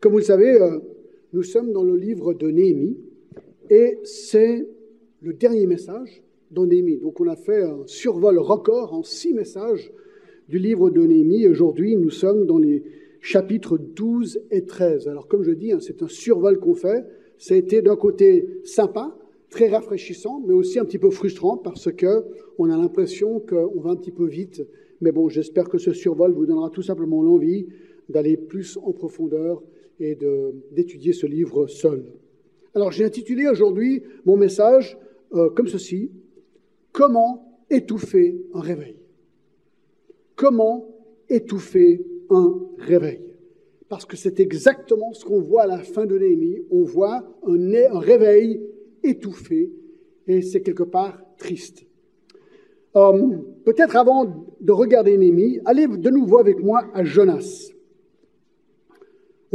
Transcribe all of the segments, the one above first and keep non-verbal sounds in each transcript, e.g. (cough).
Comme vous le savez, euh, nous sommes dans le livre de Néhémie et c'est le dernier message dans Néhémie. Donc on a fait un survol record en six messages du livre de Néhémie. Aujourd'hui, nous sommes dans les chapitres 12 et 13. Alors comme je dis, hein, c'est un survol qu'on fait. Ça a été d'un côté sympa, très rafraîchissant, mais aussi un petit peu frustrant parce que on a l'impression qu'on va un petit peu vite. Mais bon, j'espère que ce survol vous donnera tout simplement l'envie d'aller plus en profondeur et d'étudier ce livre seul. Alors j'ai intitulé aujourd'hui mon message euh, comme ceci, Comment étouffer un réveil? Comment étouffer un réveil? Parce que c'est exactement ce qu'on voit à la fin de Néhémie. On voit un, réveil étouffé et c'est quelque part triste. Euh, peut-être avant de regarder Néhémie, allez de nouveau avec moi à Jonas.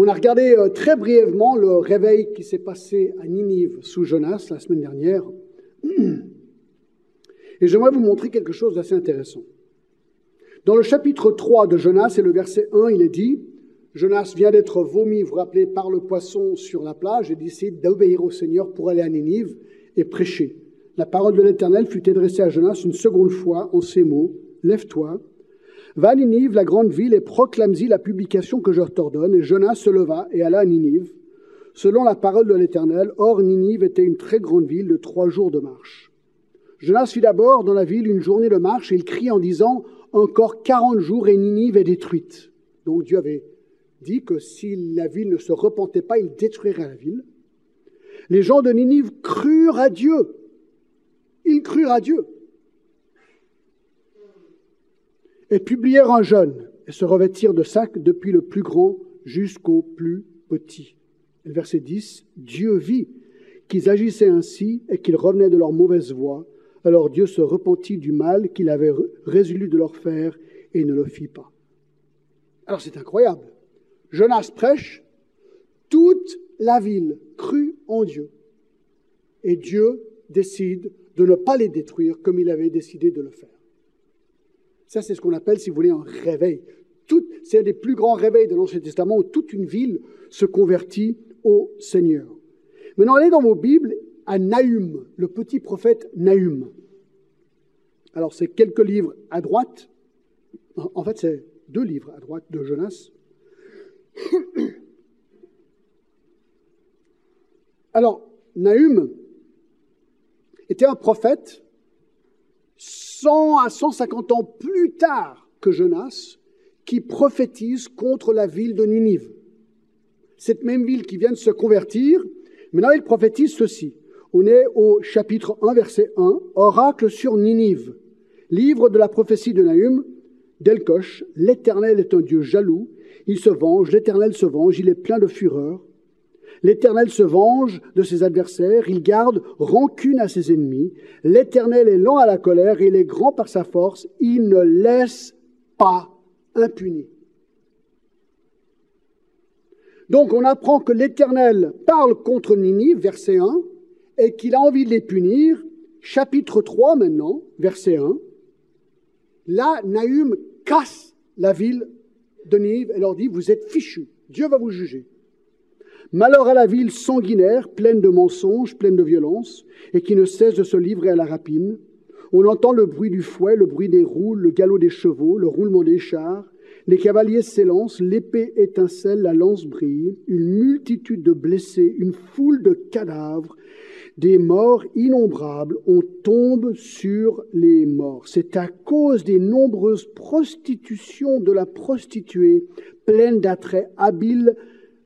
On a regardé euh, très brièvement le réveil qui s'est passé à Ninive sous Jonas la semaine dernière. (clears throat) Et j'aimerais vous montrer quelque chose d'assez intéressant. Dans le chapitre 3 de Jonas et le verset 1, il est dit Jonas vient d'être vomi, vous rappelez, par le poisson sur la plage et décide d'obéir au Seigneur pour aller à Ninive et prêcher. La parole de l'Éternel fut adressée à Jonas une seconde fois en ces mots Lève-toi, Va à Ninive, la grande ville, et proclame-y la publication que je t'ordonne. Et Jonas se leva et alla à Ninive, selon la parole de l'Éternel. Or, Ninive était une très grande ville de trois jours de marche. Jonas fit d'abord dans la ville une journée de marche, et il crie en disant Encore quarante jours et Ninive est détruite. Donc Dieu avait dit que si la ville ne se repentait pas, il détruirait la ville. Les gens de Ninive crurent à Dieu. Ils crurent à Dieu et publièrent un jeûne et se revêtirent de sacs depuis le plus grand jusqu'au plus petit. verset 10, Dieu vit qu'ils agissaient ainsi et qu'ils revenaient de leur mauvaise voie. Alors Dieu se repentit du mal qu'il avait résolu de leur faire et ne le fit pas. Alors c'est incroyable. Jonas prêche, toute la ville crut en Dieu. Et Dieu décide de ne pas les détruire comme il avait décidé de le faire. Ça, c'est ce qu'on appelle, si vous voulez, un réveil. C'est un des plus grands réveils de l'Ancien Testament où toute une ville se convertit au Seigneur. Maintenant, allez dans vos Bibles à Nahum, le petit prophète Nahum. Alors, c'est quelques livres à droite. En fait, c'est deux livres à droite de Jonas. (coughs) Alors, Nahum était un prophète 100 à 150 ans plus tard que Jonas, qui prophétise contre la ville de Ninive. Cette même ville qui vient de se convertir, maintenant il prophétise ceci. On est au chapitre 1, verset 1, Oracle sur Ninive. Livre de la prophétie de Nahum, d'Elkosh, l'Éternel est un Dieu jaloux, il se venge, l'Éternel se venge, il est plein de fureur. L'Éternel se venge de ses adversaires, il garde rancune à ses ennemis. L'Éternel est lent à la colère il est grand par sa force, il ne laisse pas impuni. Donc on apprend que l'Éternel parle contre Ninive, verset 1, et qu'il a envie de les punir. Chapitre 3 maintenant, verset 1. Là, Nahum casse la ville de Ninive et leur dit, vous êtes fichus, Dieu va vous juger. Malheur à la ville sanguinaire, pleine de mensonges, pleine de violence, et qui ne cesse de se livrer à la rapine. On entend le bruit du fouet, le bruit des roues, le galop des chevaux, le roulement des chars. Les cavaliers s'élancent, l'épée étincelle, la lance brille. Une multitude de blessés, une foule de cadavres, des morts innombrables. On tombe sur les morts. C'est à cause des nombreuses prostitutions de la prostituée, pleine d'attraits habiles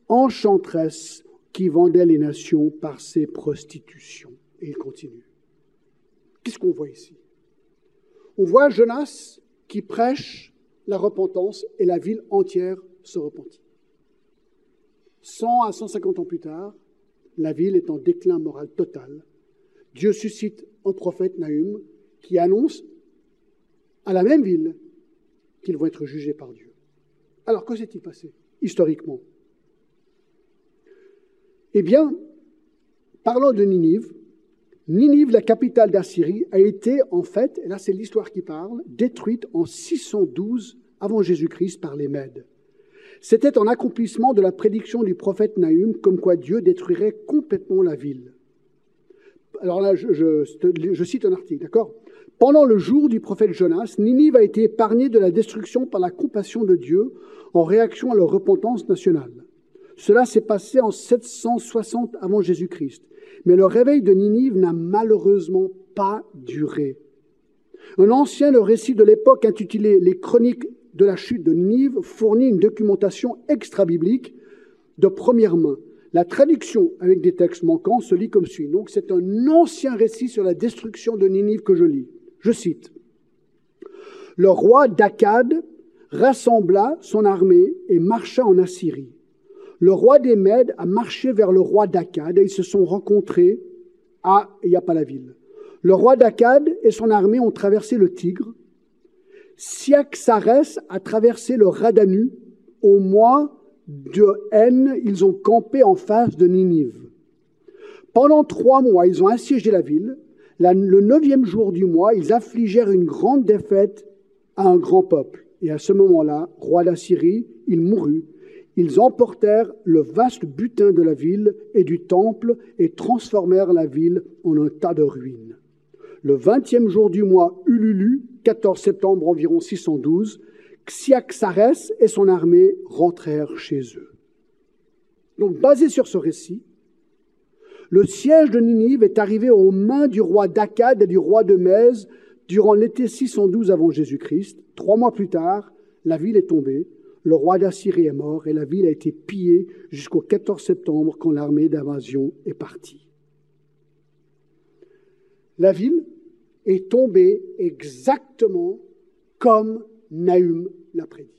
enchanteresse qui vendait les nations par ses prostitutions. Et il continue. Qu'est-ce qu'on voit ici? On voit Jonas qui prêche la repentance et la ville entière se repentit. 100 à 150 ans plus tard, la ville est en déclin moral total. Dieu suscite un prophète Nahum qui annonce à la même ville qu'ils vont être jugés par Dieu. Alors, que s'est-il passé historiquement? Eh bien, parlons de Ninive. Ninive, la capitale d'Assyrie, a été en fait, et là c'est l'histoire qui parle, détruite en 612 avant Jésus-Christ par les Mèdes. C'était en accomplissement de la prédiction du prophète Nahum, comme quoi Dieu détruirait complètement la ville. Alors là, je, je cite un article, d'accord? Pendant le jour du prophète Jonas, Ninive a été épargnée de la destruction par la compassion de Dieu en réaction à leur repentance nationale. Cela s'est passé en 760 avant Jésus-Christ. Mais le réveil de Ninive n'a malheureusement pas duré. Un ancien récit de l'époque intitulé Les chroniques de la chute de Ninive fournit une documentation extra-biblique de première main. La traduction avec des textes manquants se lit comme suit. Donc c'est un ancien récit sur la destruction de Ninive que je lis. Je cite. Le roi d'Akkad rassembla son armée et marcha en Assyrie. Le roi des Mèdes a marché vers le roi d'Akkad et ils se sont rencontrés à Yapala-ville. Le roi d'Akkad et son armée ont traversé le Tigre. Siaxarès a traversé le Radanu. Au mois de haine, ils ont campé en face de Ninive. Pendant trois mois, ils ont assiégé la ville. le neuvième jour du mois, ils affligèrent une grande défaite à un grand peuple. Et à ce moment-là, roi d'Assyrie, il mourut ils emportèrent le vaste butin de la ville et du temple et transformèrent la ville en un tas de ruines. Le vingtième jour du mois Ululu, 14 septembre environ 612, Xiaxarès et son armée rentrèrent chez eux. Donc, basé sur ce récit, le siège de Ninive est arrivé aux mains du roi d'Akkad et du roi de Mèze durant l'été 612 avant Jésus-Christ. Trois mois plus tard, la ville est tombée le roi d'Assyrie est mort et la ville a été pillée jusqu'au 14 septembre quand l'armée d'invasion est partie. La ville est tombée exactement comme Nahum l'a prédit.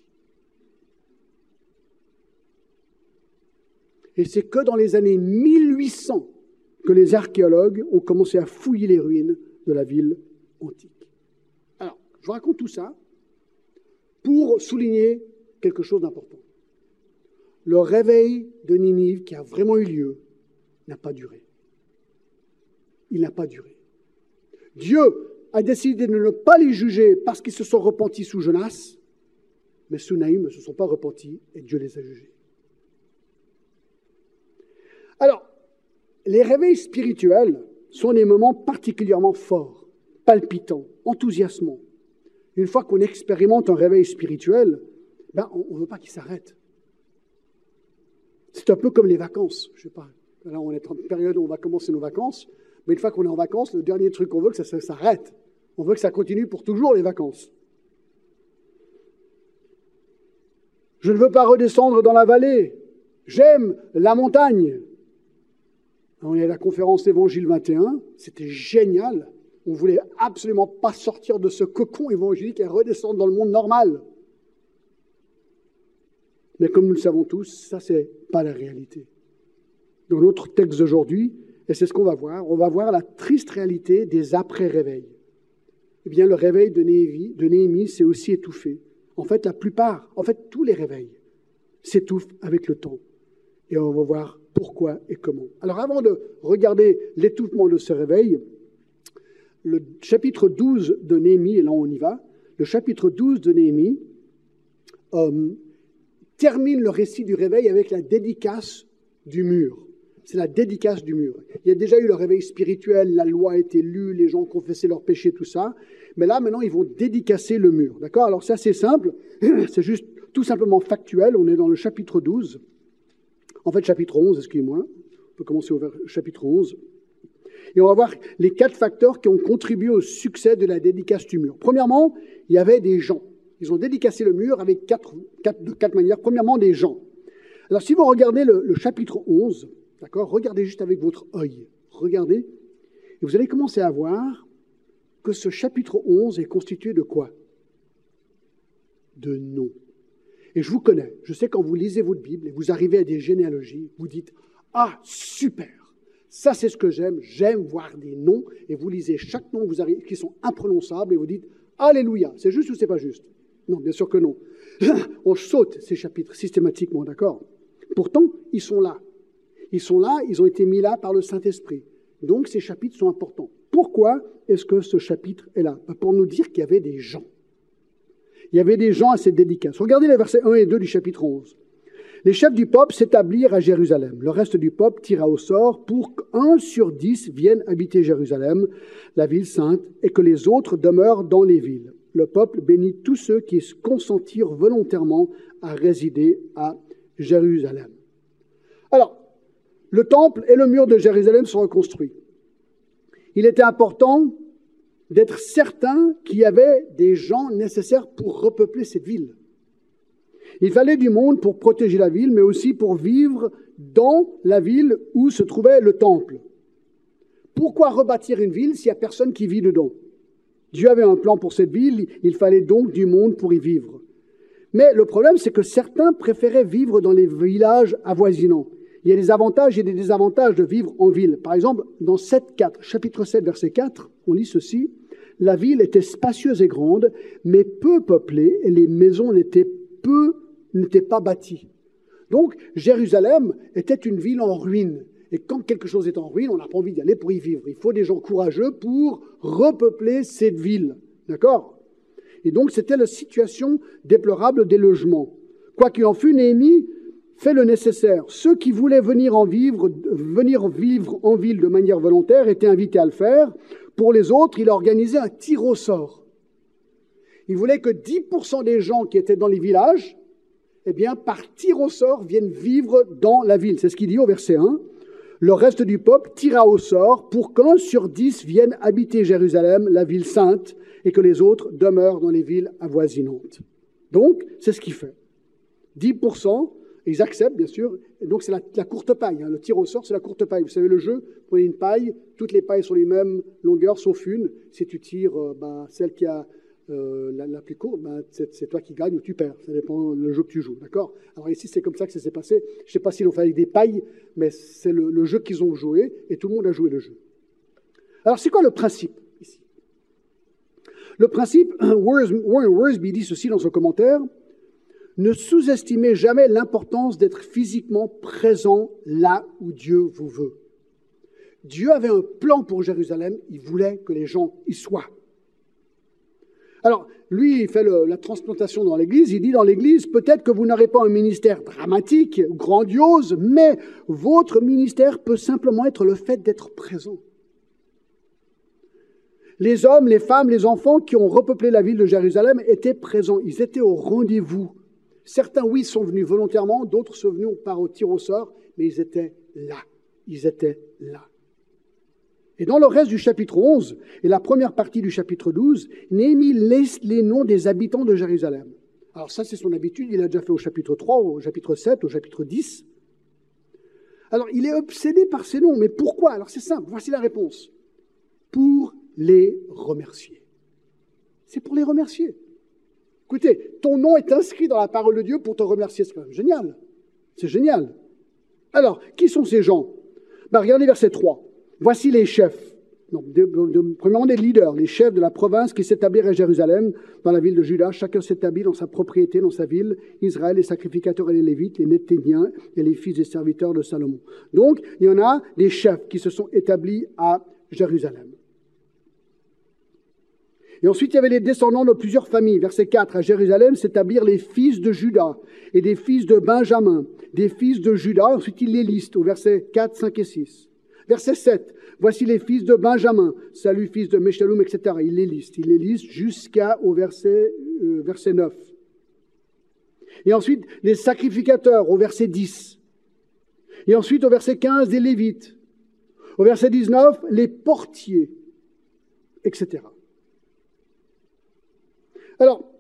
Et c'est que dans les années 1800 que les archéologues ont commencé à fouiller les ruines de la ville antique. Alors, je vous raconte tout ça pour souligner quelque chose d'important. Le réveil de Ninive, qui a vraiment eu lieu, n'a pas duré. Il n'a pas duré. Dieu a décidé de ne pas les juger parce qu'ils se sont repentis sous Jonas, mais sous Naïm ne se sont pas repentis et Dieu les a jugés. Alors, les réveils spirituels sont des moments particulièrement forts, palpitants, enthousiasmants. Une fois qu'on expérimente un réveil spirituel, on ne veut pas qu'il s'arrête. C'est un peu comme les vacances. Je sais pas. Là, on est en période où on va commencer nos vacances. Mais une fois qu'on est en vacances, le dernier truc qu'on veut, c'est que ça s'arrête. On veut que ça continue pour toujours les vacances. Je ne veux pas redescendre dans la vallée. J'aime la montagne. On est à la conférence Évangile 21. C'était génial. On voulait absolument pas sortir de ce cocon évangélique et redescendre dans le monde normal. Mais comme nous le savons tous, ça, c'est pas la réalité. Dans notre texte d'aujourd'hui, et c'est ce qu'on va voir, on va voir la triste réalité des après-réveils. Eh bien, le réveil de Néhémie, de Néhémie s'est aussi étouffé. En fait, la plupart, en fait, tous les réveils s'étouffent avec le temps. Et on va voir pourquoi et comment. Alors, avant de regarder l'étouffement de ce réveil, le chapitre 12 de Néhémie, et là on y va, le chapitre 12 de Néhémie euh, termine le récit du réveil avec la dédicace du mur. C'est la dédicace du mur. Il y a déjà eu le réveil spirituel, la loi a été lue, les gens confessaient leurs péchés, tout ça. Mais là, maintenant, ils vont dédicacer le mur. D'accord? Alors, c'est assez simple. (clears throat) C'est juste tout simplement factuel. On est dans le chapitre 12. En fait, chapitre 11, excusez-moi. On peut commencer au chapitre 11. Et on va voir les quatre facteurs qui ont contribué au succès de la dédicace du mur. Premièrement, il y avait des gens. Ils ont dédicacé le mur avec quatre, de quatre manières. Premièrement, des gens. Alors, si vous regardez le, chapitre 11, d'accord, regardez juste avec votre œil. Regardez, et vous allez commencer à voir que ce chapitre 11 est constitué de quoi? De noms. Et je vous connais. Je sais quand vous lisez votre Bible et vous arrivez à des généalogies, vous dites Ah, super Ça, c'est ce que j'aime. J'aime voir des noms. Et vous lisez chaque nom vous qui sont imprononçables et vous dites Alléluia. C'est juste ou c'est pas juste? Non, bien sûr que non. (laughs) On saute ces chapitres systématiquement, d'accord? Pourtant, ils sont là. Ils sont là, ils ont été mis là par le Saint-Esprit. Donc ces chapitres sont importants. Pourquoi est-ce que ce chapitre est là? Ben, Pour nous dire qu'il y avait des gens. Il y avait des gens à cette dédicace. Regardez les versets 1 et 2 du chapitre 11. Les chefs du peuple s'établirent à Jérusalem. Le reste du peuple tira au sort pour qu'un sur dix vienne habiter Jérusalem, la ville sainte, et que les autres demeurent dans les villes. Le peuple bénit tous ceux qui consentirent volontairement à résider à Jérusalem. Alors, le temple et le mur de Jérusalem sont reconstruits. Il était important d'être certain qu'il y avait des gens nécessaires pour repeupler cette ville. Il fallait du monde pour protéger la ville, mais aussi pour vivre dans la ville où se trouvait le temple. Pourquoi rebâtir une ville s'il n'y a personne qui vit dedans? Dieu avait un plan pour cette ville, il fallait donc du monde pour y vivre. Mais le problème, c'est que certains préféraient vivre dans les villages avoisinants. Il y a des avantages et des désavantages de vivre en ville. Par exemple, dans 7, 4, chapitre 7, verset 4, on lit ceci. La ville était spacieuse et grande, mais peu peuplée, et les maisons n'étaient n'était pas bâti. Donc Jérusalem était une ville en ruine. Et quand quelque chose est en ruine, on n'a pas envie d'y aller pour y vivre. Il faut des gens courageux pour repeupler cette ville. D'accord? Et donc c'était la situation déplorable des logements. Quoi qu'il en fût, Néhémie fait le nécessaire. Ceux qui voulaient venir, en vivre, venir vivre en ville de manière volontaire étaient invités à le faire. Pour les autres, il a organisé un tir au sort. Il voulait que 10% des gens qui étaient dans les villages eh bien, par tir au sort, viennent vivre dans la ville. C'est ce qu'il dit au verset 1. Le reste du peuple tira au sort pour qu'un sur dix vienne habiter Jérusalem, la ville sainte, et que les autres demeurent dans les villes avoisinantes. Donc, c'est ce qu'il fait. 10%, ils acceptent, bien sûr. Donc, c'est la, courte paille. Hein. Le tir au sort, c'est la courte paille. Vous savez, le jeu, prenez une paille, toutes les pailles sont les mêmes longueurs, sauf une. Si tu tires euh, ben, celle qui a euh, la, plus courte, ben, c'est toi qui gagnes ou tu perds. Ça dépend le jeu que tu joues. D'accord? Alors ici, c'est comme ça que ça s'est passé. Je ne sais pas s'ils l'ont fait avec des pailles, mais c'est le, jeu qu'ils ont joué et tout le monde a joué le jeu. Alors, c'est quoi le principe ici? Le principe, Warren Worsby dit ceci dans son commentaire ne sous-estimez jamais l'importance d'être physiquement présent là où Dieu vous veut. Dieu avait un plan pour Jérusalem, il voulait que les gens y soient. Alors, lui, il fait la transplantation dans l'Église. Il dit dans l'Église, peut-être que vous n'aurez pas un ministère dramatique, grandiose, mais votre ministère peut simplement être le fait d'être présent. Les hommes, les femmes, les enfants qui ont repeuplé la ville de Jérusalem étaient présents. Ils étaient au rendez-vous. Certains, oui, sont venus volontairement, d'autres sont venus par au tir au sort, mais ils étaient là. Ils étaient là. Et dans le reste du chapitre 11 et la première partie du chapitre 12, Néhémie laisse les noms des habitants de Jérusalem. Alors ça, c'est son habitude, il a déjà fait au chapitre 3, au chapitre 7, au chapitre 10. Alors il est obsédé par ces noms, mais pourquoi? Alors c'est simple, voici la réponse. Pour les remercier. C'est pour les remercier. Écoutez, ton nom est inscrit dans la parole de Dieu pour te remercier, c'est quand même génial. C'est génial. Alors, qui sont ces gens? Ben, Regardez verset 3. Voici les chefs. Donc, premièrement, des leaders, les chefs de la province qui s'établirent à Jérusalem, dans la ville de Juda. Chacun s'établit dans sa propriété, dans sa ville. Israël, les sacrificateurs et les Lévites, les Nethéniens et les fils des serviteurs de Salomon. Donc, il y en a des chefs qui se sont établis à Jérusalem. Et ensuite, il y avait les descendants de plusieurs familles. Verset 4, à Jérusalem s'établirent les fils de Juda et des fils de Benjamin, des fils de Juda. Ensuite, il les liste au verset 4, 5 et 6. Verset 7. Voici les fils de Benjamin. Salut, fils de Meshaloum, etc. Il les liste. Il les liste jusqu'au verset, euh, verset 9. Et ensuite, les sacrificateurs au verset 10. Et ensuite, au verset 15, les Lévites. Au verset 19, les portiers, etc. Alors,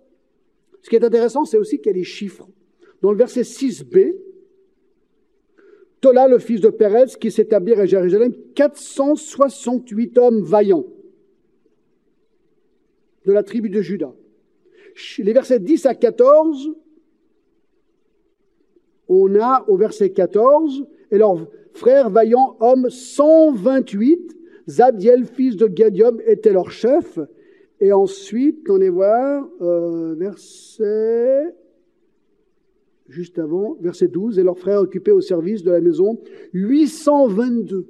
ce qui est intéressant, c'est aussi qu'il y a des chiffres. Dans le verset 6b, Tola, le fils de Pérez, qui s'établit à Jérusalem, 468 hommes vaillants de la tribu de Juda. Les versets 10 à 14, on a au verset 14, et leurs frères vaillants hommes 128, Zadiel, fils de Gadium, était leur chef. Et ensuite, on est voir, euh, verset juste avant, verset 12, et leurs frères occupés au service de la maison 822.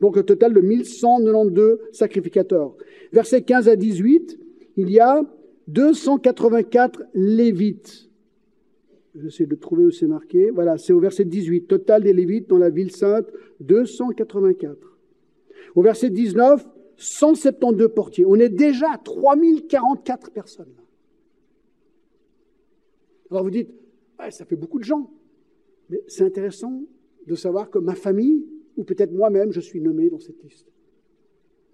Donc un total de 1192 sacrificateurs. Verset 15 à 18, il y a 284 lévites. J'essaie de trouver où c'est marqué. Voilà, c'est au verset 18. Total des Lévites dans la ville sainte, 284. Au verset 19, 172 portiers. On est déjà à 3044 personnes. Alors vous dites, ça fait beaucoup de gens. Mais c'est intéressant de savoir que ma famille, ou peut-être moi-même, je suis nommé dans cette liste.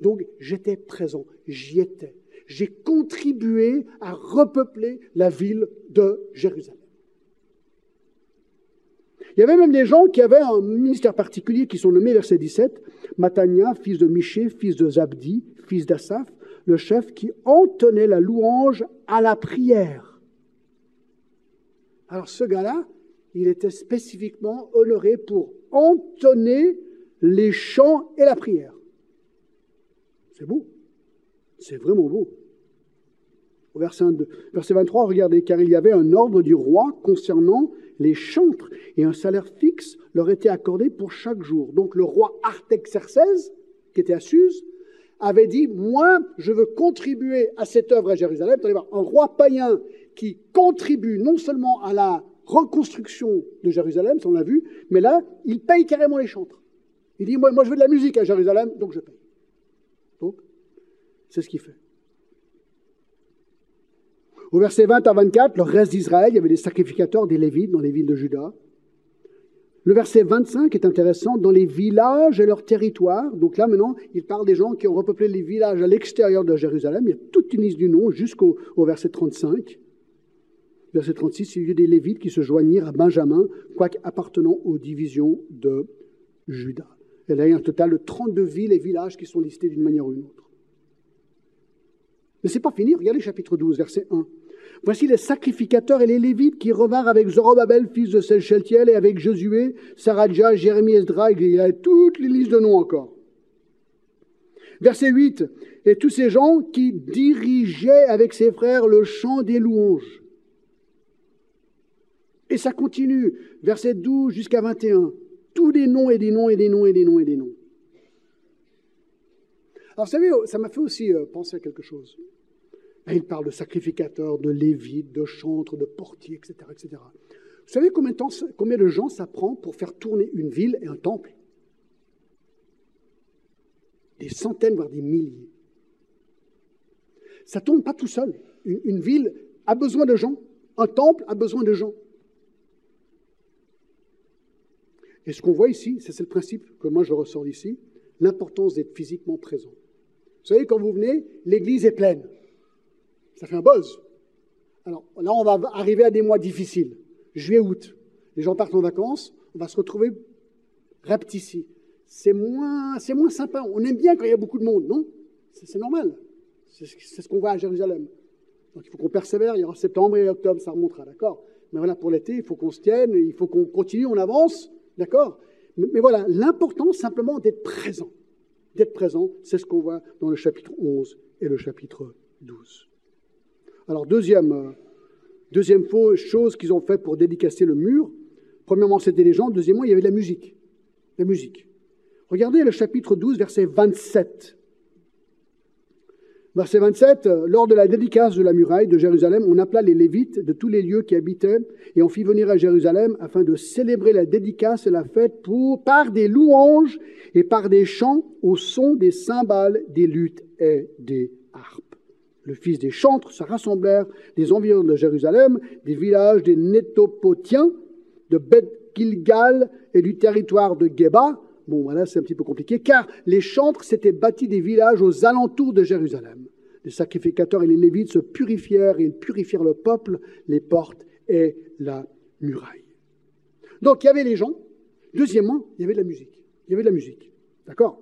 Donc j'étais présent, j'y étais. J'ai contribué à repeupler la ville de Jérusalem. Il y avait même des gens qui avaient un ministère particulier qui sont nommés, verset 17, Matania, fils de Miché, fils de Zabdi, fils d'Asaph, le chef qui entonnait la louange à la prière. Alors ce gars-là, il était spécifiquement honoré pour entonner les chants et la prière. C'est beau. C'est vraiment beau. Au verset, 23, regardez, car il y avait un ordre du roi concernant les chantres, et un salaire fixe leur était accordé pour chaque jour. Donc le roi Artaxerxès, qui était à Suse, avait dit, moi, je veux contribuer à cette œuvre à Jérusalem. un roi païen qui contribue non seulement à la reconstruction de Jérusalem, ça on l'a vu, mais là, il paye carrément les chantres. Il dit, moi, moi je veux de la musique à Jérusalem, donc je paye. Donc, c'est ce qu'il fait. Au verset 20 à 24, le reste d'Israël, il y avait des sacrificateurs, des Lévites dans les villes de Juda. Le verset 25 est intéressant, dans les villages et leurs territoires. Donc là, maintenant, il parle des gens qui ont repeuplé les villages à l'extérieur de Jérusalem. Il y a toute une liste du nom jusqu'au verset 35. Verset 36, il y a des Lévites qui se joignirent à Benjamin, quoique appartenant aux divisions de Juda. Et là, il y a un total de 32 villes et villages qui sont listés d'une manière ou d'une autre. Mais ce n'est pas fini, regardez chapitre 12, verset 1. Voici les sacrificateurs et les Lévites qui revinrent avec Zorobabel, fils de Selcheltiel, et avec Josué, Saradja, Jérémie, Esdra, il y a toutes les listes de noms encore. Verset 8. Et tous ces gens qui dirigeaient avec ses frères le chant des louanges. Et ça continue, verset 12 jusqu'à 21. Tous des noms et des noms et des noms et des noms et des noms. Alors, vous savez, ça m'a fait aussi euh, penser à quelque chose. il parle de sacrificateurs, de lévites, de chantres, de portiers, etc. etc. Vous savez combien de, gens ça prend pour faire tourner une ville et un temple? Des centaines, voire des milliers. Ça ne tourne pas tout seul. Une ville a besoin de gens. Un temple a besoin de gens. Et ce qu'on voit ici, c'est le principe que moi je ressors d'ici, l'importance d'être physiquement présent. Vous savez, quand vous venez, l'église est pleine. Ça fait un buzz. Alors là, on va arriver à des mois difficiles. Juillet, août. Les gens partent en vacances, on va se retrouver ici. C'est moins, c'est moins sympa. On aime bien quand il y a beaucoup de monde, non? C'est normal. C'est ce qu'on voit à Jérusalem. Donc il faut qu'on persévère. Il y aura septembre et octobre, ça remontera, d'accord? Mais voilà, pour l'été, il faut qu'on se tienne, il faut qu'on continue, on avance, d'accord? Mais, voilà, l'important simplement d'être présent d'être présent, c'est ce qu'on voit dans le chapitre 11 et le chapitre 12. Alors, deuxième, euh, deuxième chose qu'ils ont fait pour dédicacer le mur, premièrement, c'était les gens, deuxièmement, il y avait la musique. La musique. Regardez le chapitre 12, verset 27. Verset 27, euh, lors de la dédicace de la muraille de Jérusalem, on appela les Lévites de tous les lieux qui habitaient et on fit venir à Jérusalem afin de célébrer la dédicace et la fête par des louanges et par des chants au son des cymbales, des luttes et des harpes. Le fils des chantres se rassemblèrent des environs de Jérusalem, des villages des Nétopotiens, de Beth Gilgal et du territoire de Geba, Bon, voilà, c'est un petit peu compliqué, car les chantres s'étaient bâtis des villages aux alentours de Jérusalem. Les sacrificateurs et les lévites se purifièrent et ils purifièrent le peuple, les portes et la muraille. Donc il y avait les gens. Deuxièmement, il y avait de la musique. Il y avait de la musique. D'accord?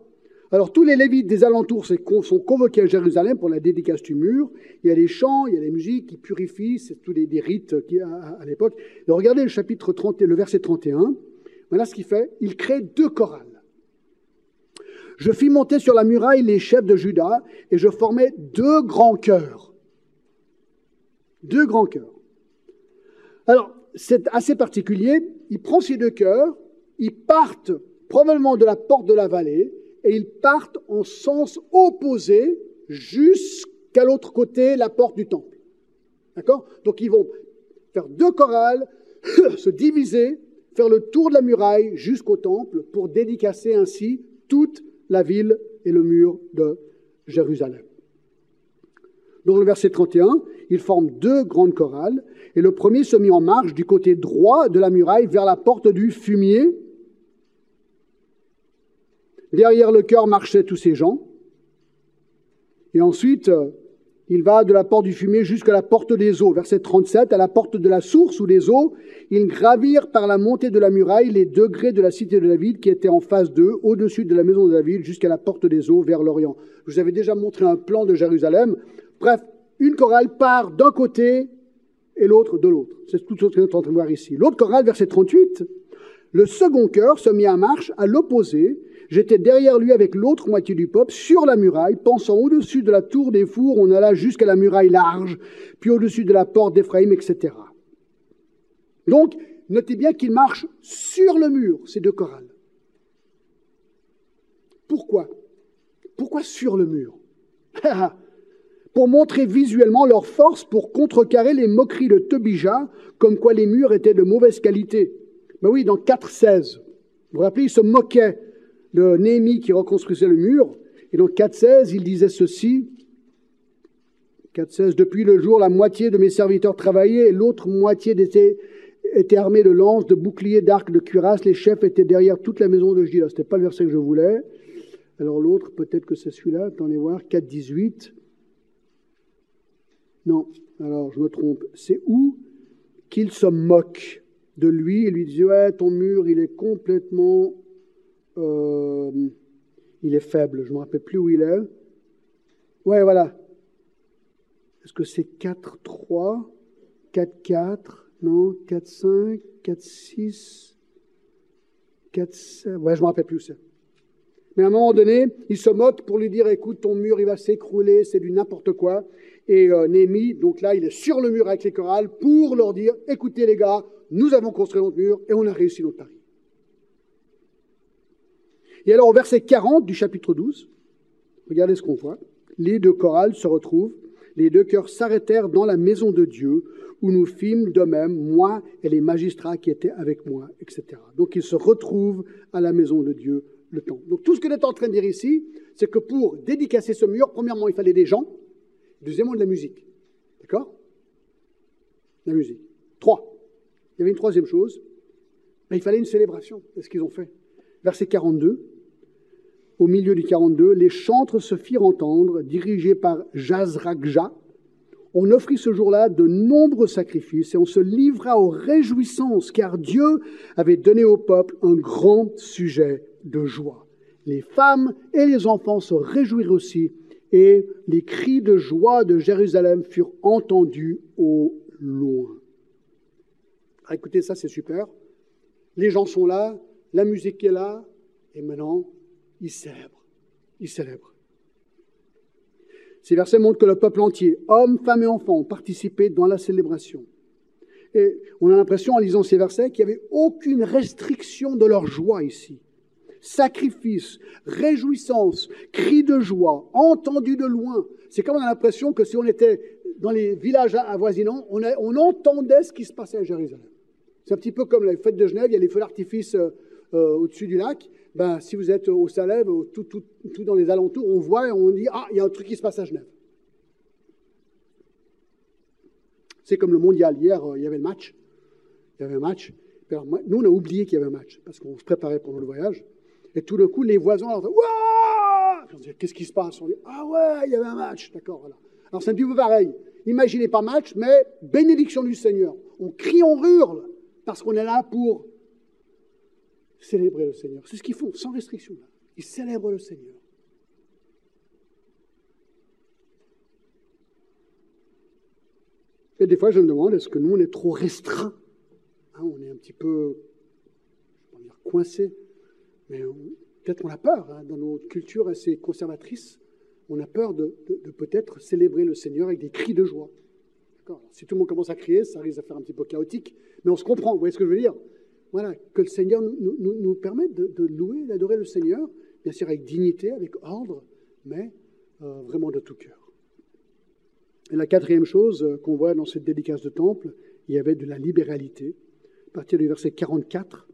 Alors tous les lévites des alentours sont convoqués à Jérusalem pour la dédicace du mur. Il y a les chants, il y a les musiques qui purifient, c'est tous des, rites à l'époque. Regardez le chapitre 30, le verset 31. Voilà ce qu'il fait. Il crée deux chorales. Je fis monter sur la muraille les chefs de Juda et je formai deux grands chœurs. Deux grands chœurs. Alors, c'est assez particulier. Il prend ces deux chœurs, ils partent probablement de la porte de la vallée et ils partent en sens opposé jusqu'à l'autre côté, la porte du temple. D'accord? Donc ils vont faire deux chorales, (coughs) se diviser, faire le tour de la muraille jusqu'au temple pour dédicacer ainsi toute la ville et le mur de Jérusalem. Dans le verset 31, ils forment deux grandes chorales, et le premier se mit en marche du côté droit de la muraille vers la porte du fumier. Derrière le chœur marchaient tous ces gens. Et ensuite, il va de la porte du fumier jusqu'à la porte des eaux. Verset 37, à la porte de la source ou des eaux, ils gravirent par la montée de la muraille les degrés de la cité de David qui était en face d'eux, au-dessus de la maison de David, jusqu'à la porte des eaux vers l'Orient. Je vous avais déjà montré un plan de Jérusalem. Bref, une chorale part d'un côté et l'autre de l'autre. C'est tout ce que nous sommes en train de voir ici. L'autre chorale, verset 38, le second chœur se mit en marche à l'opposé. J'étais derrière lui avec l'autre moitié du peuple sur la muraille, pensant au-dessus de la tour des fours, on alla jusqu'à la muraille large, puis au-dessus de la porte d'Éphraïm, etc. Donc, notez bien qu'il marche sur le mur, ces deux chorales. Pourquoi? Pourquoi sur le mur? (laughs) Pour montrer visuellement leur force pour contrecarrer les moqueries de Tobija, comme quoi les murs étaient de mauvaise qualité. Ben oui, dans 4.16, vous vous rappelez, ils se moquaient de Néhémie qui reconstruisait le mur. Et dans 4.16, il disait ceci. 4.16, depuis le jour, la moitié de mes serviteurs travaillaient et l'autre moitié était, armée de lances, de boucliers, d'arcs, de cuirasses. Les chefs étaient derrière toute la maison de Judas. Ce n'était pas le verset que je voulais. Alors l'autre, peut-être que c'est celui-là. Attendez voir. 4.18. Non, alors je me trompe. C'est où qu'il se moque de lui et lui dit Ouais, ton mur, il est complètement. Euh, il est faible. Je ne me rappelle plus où il est. Ouais, voilà. Est-ce que c'est 4-3, 4-4, non, 4-5, 4-6, 4-7. Ouais, je ne me rappelle plus où c'est. Mais à un moment donné, il se moque pour lui dire Écoute, ton mur, il va s'écrouler, c'est du n'importe quoi. Et euh, Némi, donc là, il est sur le mur avec les chorales pour leur dire Écoutez, les gars, nous avons construit notre mur et on a réussi notre pari. Et alors, au verset 40 du chapitre 12, regardez ce qu'on voit. Les deux chorales se retrouvent, les deux cœurs s'arrêtèrent dans la maison de Dieu, où nous fîmes de même, moi et les magistrats qui étaient avec moi, etc. Donc, ils se retrouvent à la maison de Dieu, le temple. Donc, tout ce que est en train de dire ici, c'est que pour dédicacer ce mur, premièrement, il fallait des gens, deuxièmement, de la musique. D'accord? La musique. Trois. Il y avait une troisième chose, mais il fallait une célébration. C'est ce qu'ils ont fait. Verset 42. Au milieu du 42, les chantres se firent entendre, dirigés par Jazrakja. On offrit ce jour-là de nombreux sacrifices et on se livra aux réjouissances, car Dieu avait donné au peuple un grand sujet de joie. Les femmes et les enfants se réjouirent aussi, et les cris de joie de Jérusalem furent entendus au loin. Ah, écoutez, ça c'est super. Les gens sont là, la musique est là, et maintenant, ils célèbrent. Ils célèbrent. Ces versets montrent que le peuple entier, hommes, femmes et enfants, ont participé dans la célébration. Et on a l'impression, en lisant ces versets, qu'il n'y avait aucune restriction de leur joie ici. Sacrifice, réjouissance, cris de joie, entendus de loin. C'est comme on a l'impression que si on était dans les villages avoisinants, on, on entendait ce qui se passait à Jérusalem. C'est un petit peu comme la fête de Genève, il y a les feux d'artifice euh, euh, au-dessus du lac. Ben, si vous êtes au Salève, tout, tout, tout, dans les alentours, on voit et on dit Ah, il y a un truc qui se passe à Genève. C'est comme le mondial. Hier, euh, il y avait le match. Il y avait un match. nous, on a oublié qu'il y avait un match parce qu'on se préparait pour le voyage. Et tout d'un coup, les voisins, Waouh Qu'est-ce qui se passe? On dit Ah ouais, il y avait un match. D'accord. Alors c'est un petit peu pareil. Imaginez pas match, mais bénédiction du Seigneur. On crie, on hurle parce qu'on est là pour célébrer le Seigneur. C'est ce qu'ils font, sans restriction. Ils célèbrent le Seigneur. Et des fois, je me demande, est-ce que nous, on est trop restreints? Hein, On est un petit peu, je vais dire coincé, mais peut-être qu'on a peur, hein, dans notre culture assez conservatrice, on a peur de, de peut-être célébrer le Seigneur avec des cris de joie. Si tout le monde commence à crier, ça risque à faire un petit peu chaotique, mais on se comprend, vous voyez ce que je veux dire? Voilà, que le Seigneur nous, permette de, louer, d'adorer le Seigneur, bien sûr avec dignité, avec ordre, mais euh, vraiment de tout cœur. Et la quatrième chose euh, qu'on voit dans cette dédicace de temple, il y avait de la libéralité. partir du verset 44.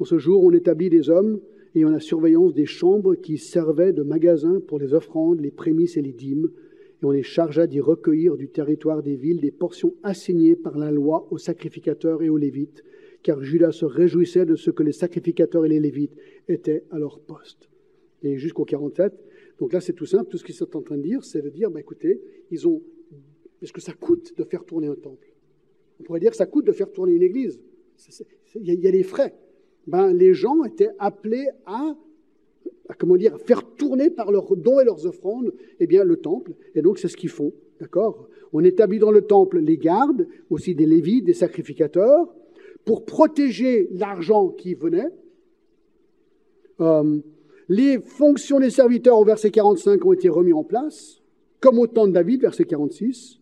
En ce jour, on établit des hommes ayant la surveillance des chambres qui servaient de magasins pour les offrandes, les prémices et les dîmes, et on les chargea d'y recueillir du territoire des villes des portions assignées par la loi aux sacrificateurs et aux lévites, car Judas se réjouissait de ce que les sacrificateurs et les lévites étaient à leur poste. Et jusqu'au 47, donc là c'est tout simple, tout ce qu'ils sont en train de dire, c'est de dire, bah, écoutez, ils ont, est-ce que ça coûte de faire tourner un temple? On pourrait dire que ça coûte de faire tourner une église. Il y, a des frais. Ben, les gens étaient appelés à comment dire, faire tourner par leurs dons et leurs offrandes, eh bien, le temple. Et donc, c'est ce qu'ils font. D'accord? On établit dans le temple les gardes, aussi des lévites, des sacrificateurs, pour protéger l'argent qui venait. Euh, les fonctions des serviteurs au verset 45 ont été remis en place, comme au temps de David, verset 46.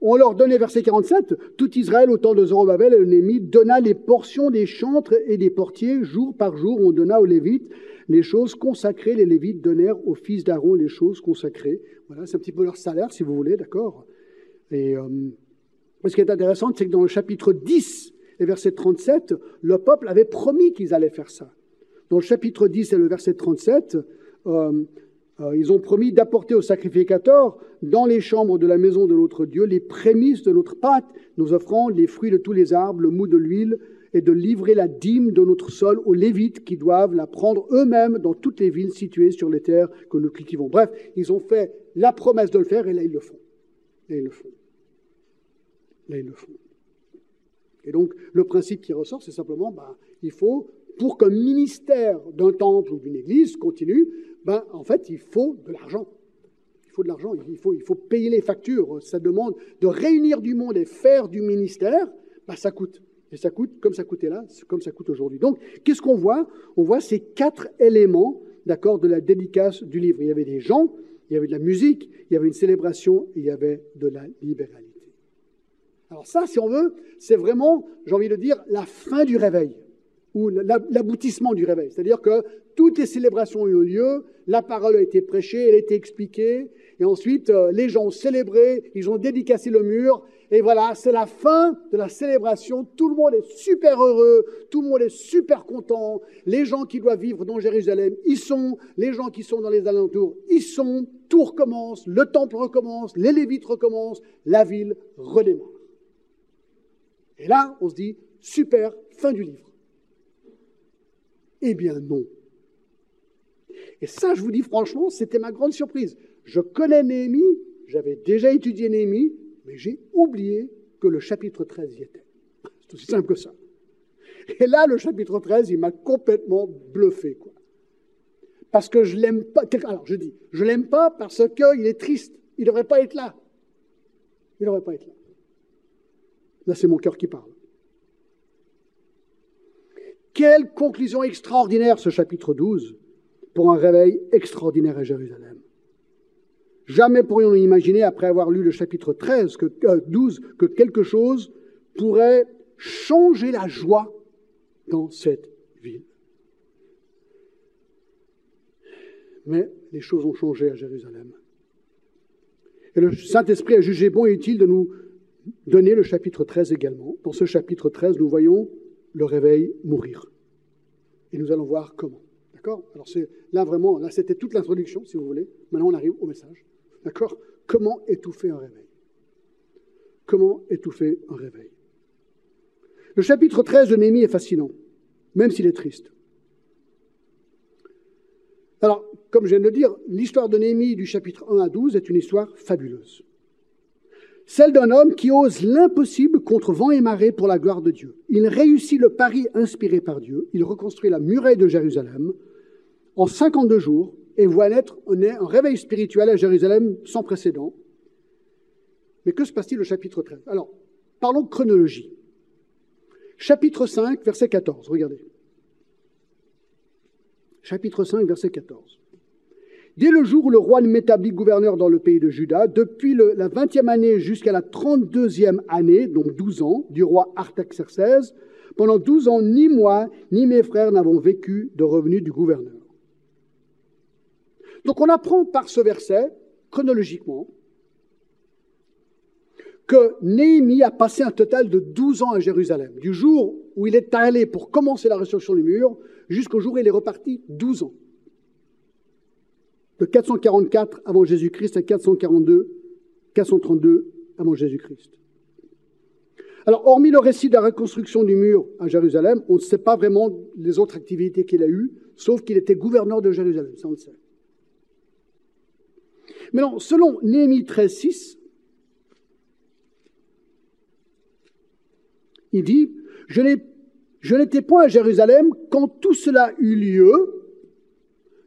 On leur donnait, verset 47, tout Israël au temps de Zorobabel et de Némi donna les portions des chantres et des portiers jour par jour. On donna aux Lévites les choses consacrées. Les Lévites donnèrent aux fils d'Aaron les choses consacrées. Voilà, c'est un petit peu leur salaire, si vous voulez, d'accord? Et euh, ce qui est intéressant, c'est que dans le chapitre 10 et verset 37, le peuple avait promis qu'ils allaient faire ça. Dans le chapitre 10 et le verset 37, euh, euh, ils ont promis d'apporter aux sacrificateurs dans les chambres de la maison de notre Dieu les prémices de notre pâte, nos offrandes, les fruits de tous les arbres, le mou de l'huile, et de livrer la dîme de notre sol aux Lévites qui doivent la prendre eux-mêmes dans toutes les villes situées sur les terres que nous cultivons. Bref, ils ont fait la promesse de le faire et là ils le font. Là ils le font. Là ils le font. Et donc le principe qui ressort, c'est simplement, ben, il faut, pour qu'un ministère d'un temple ou d'une église continue, ben, en fait, il faut de l'argent. Il faut de l'argent, il faut, il faut payer les factures. Ça demande de réunir du monde et faire du ministère, ben, ça coûte. Et ça coûte comme ça coûtait là, comme ça coûte aujourd'hui. Donc, qu'est-ce qu'on voit? On voit ces quatre éléments, d'accord, de la dédicace du livre. Il y avait des gens, il y avait de la musique, il y avait une célébration, il y avait de la libéralité. Alors ça, si on veut, c'est vraiment, j'ai envie de dire, la fin du réveil ou l'aboutissement du réveil. C'est-à-dire que toutes les célébrations ont eu lieu, la parole a été prêchée, elle a été expliquée, et ensuite euh, les gens ont célébré, ils ont dédicacé le mur, et voilà, c'est la fin de la célébration. Tout le monde est super heureux, tout le monde est super content. Les gens qui doivent vivre dans Jérusalem, ils sont. Les gens qui sont dans les alentours, ils sont. Tout recommence, le temple recommence, les Lévites recommencent, la ville redémarre. Et là, on se dit, super, fin du livre. Eh bien non. Et ça, je vous dis franchement, c'était ma grande surprise. Je connais Néhémie, j'avais déjà étudié Néhémie, mais j'ai oublié que le chapitre 13 y était. C'est aussi simple que ça. Et là, le chapitre 13, il m'a complètement bluffé. Quoi. Parce que je l'aime pas. Alors, je dis, je l'aime pas parce qu'il est triste. Il ne devrait pas être là. Il ne pas être là. Là, c'est mon cœur qui parle. Quelle conclusion extraordinaire ce chapitre 12 pour un réveil extraordinaire à Jérusalem. Jamais pourrions-nous imaginer, après avoir lu le chapitre 13, que, 12, euh, que quelque chose pourrait changer la joie dans cette ville. Mais les choses ont changé à Jérusalem. Et le Saint-Esprit a jugé bon et utile de nous donner le chapitre 13 également. Dans ce chapitre 13, nous voyons le réveil mourir. Et nous allons voir comment. D'accord? Alors c'est là vraiment, là c'était toute l'introduction, si vous voulez. Maintenant on arrive au message. D'accord? Comment étouffer un réveil? Comment étouffer un réveil? Le chapitre 13 de Néhémie est fascinant, même s'il est triste. Alors, comme je viens de le dire, l'histoire de Néhémie du chapitre 1 à 12 est une histoire fabuleuse. Celle d'un homme qui ose l'impossible contre vent et marée pour la gloire de Dieu. Il réussit le pari inspiré par Dieu. Il reconstruit la muraille de Jérusalem en 52 jours et voit naître un réveil spirituel à Jérusalem sans précédent. Mais que se passe-t-il au chapitre 13 Alors, parlons chronologie. Chapitre 5, verset 14, regardez. Chapitre 5, verset 14. Dès le jour où le roi m'établit gouverneur dans le pays de Juda, depuis la vingtième année jusqu'à la trente-deuxième année, donc douze ans, du roi Artaxerxès, pendant douze ans, ni moi, ni mes frères n'avons vécu de revenus du gouverneur. Donc on apprend par ce verset, chronologiquement, que Néhémie a passé un total de 12 ans à Jérusalem. Du jour où il est allé pour commencer la restruction du mur jusqu'au jour où il est reparti, 12 ans. De 444 avant Jésus-Christ à 442, 432 avant Jésus-Christ. Alors, hormis le récit de la reconstruction du mur à Jérusalem, on ne sait pas vraiment les autres activités qu'il a eues, sauf qu'il était gouverneur de Jérusalem, ça on le sait. Maintenant, selon Néhémie 13, 6, il dit Je n'étais point à Jérusalem quand tout cela eut lieu.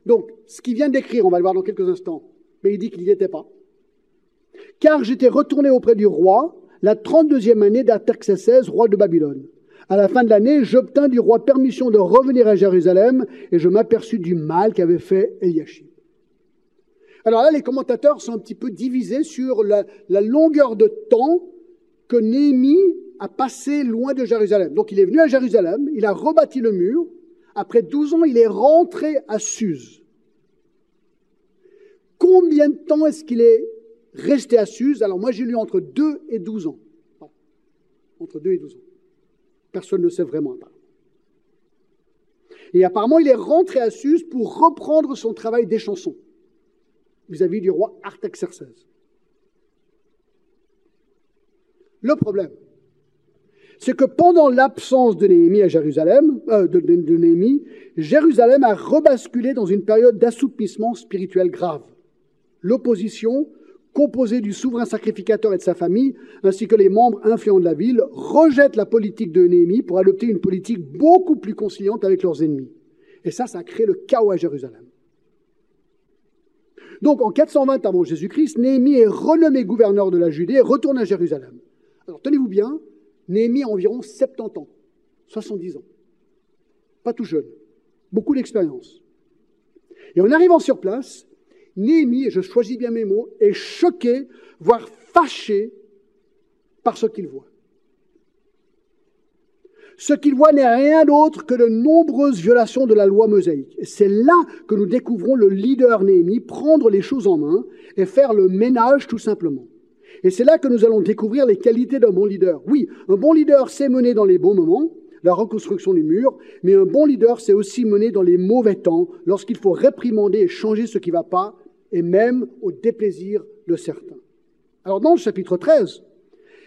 Donc, ce qu'il vient d'écrire, on va le voir dans quelques instants, mais il dit qu'il n'y était pas. Car j'étais retourné auprès du roi la 32e année d'Artaxerxès, roi de Babylone. À la fin de l'année, j'obtins du roi permission de revenir à Jérusalem et je m'aperçus du mal qu'avait fait Eliashib. Alors là, les commentateurs sont un petit peu divisés sur la, la longueur de temps que Néhémie a passé loin de Jérusalem. Donc il est venu à Jérusalem, il a rebâti le mur. Après 12 ans, il est rentré à Suse. Combien de temps est-ce qu'il est resté à Suse? Alors moi, j'ai lu entre 2 et 12 ans. Entre 2 et 12 ans. Personne ne sait vraiment. Et apparemment, il est rentré à Suse pour reprendre son travail des chansons vis-à-vis du roi Artaxerxès. Le problème, c'est que pendant l'absence de Néhémie à Jérusalem, euh, Jérusalem a rebasculé dans une période d'assoupissement spirituel grave. L'opposition, composée du souverain sacrificateur et de sa famille, ainsi que les membres influents de la ville, rejette la politique de Néhémie pour adopter une politique beaucoup plus conciliante avec leurs ennemis. Et ça, ça a créé le chaos à Jérusalem. Donc en 420 avant Jésus-Christ, Néhémie est renommé gouverneur de la Judée et retourne à Jérusalem. Alors tenez-vous bien, Néhémie a environ 70 ans, 70 ans. Pas tout jeune, beaucoup d'expérience. Et en arrivant sur place, Néhémie, et je choisis bien mes mots, est choqué, voire fâché par ce qu'il voit. Ce qu'il voit n'est rien d'autre que de nombreuses violations de la loi mosaïque. C'est là que nous découvrons le leader Néhémie prendre les choses en main et faire le ménage tout simplement. Et c'est là que nous allons découvrir les qualités d'un bon leader. Oui, un bon leader sait mener dans les bons moments, la reconstruction du mur, mais un bon leader sait aussi mener dans les mauvais temps, lorsqu'il faut réprimander et changer ce qui ne va pas, et même au déplaisir de certains. Alors dans le chapitre 13,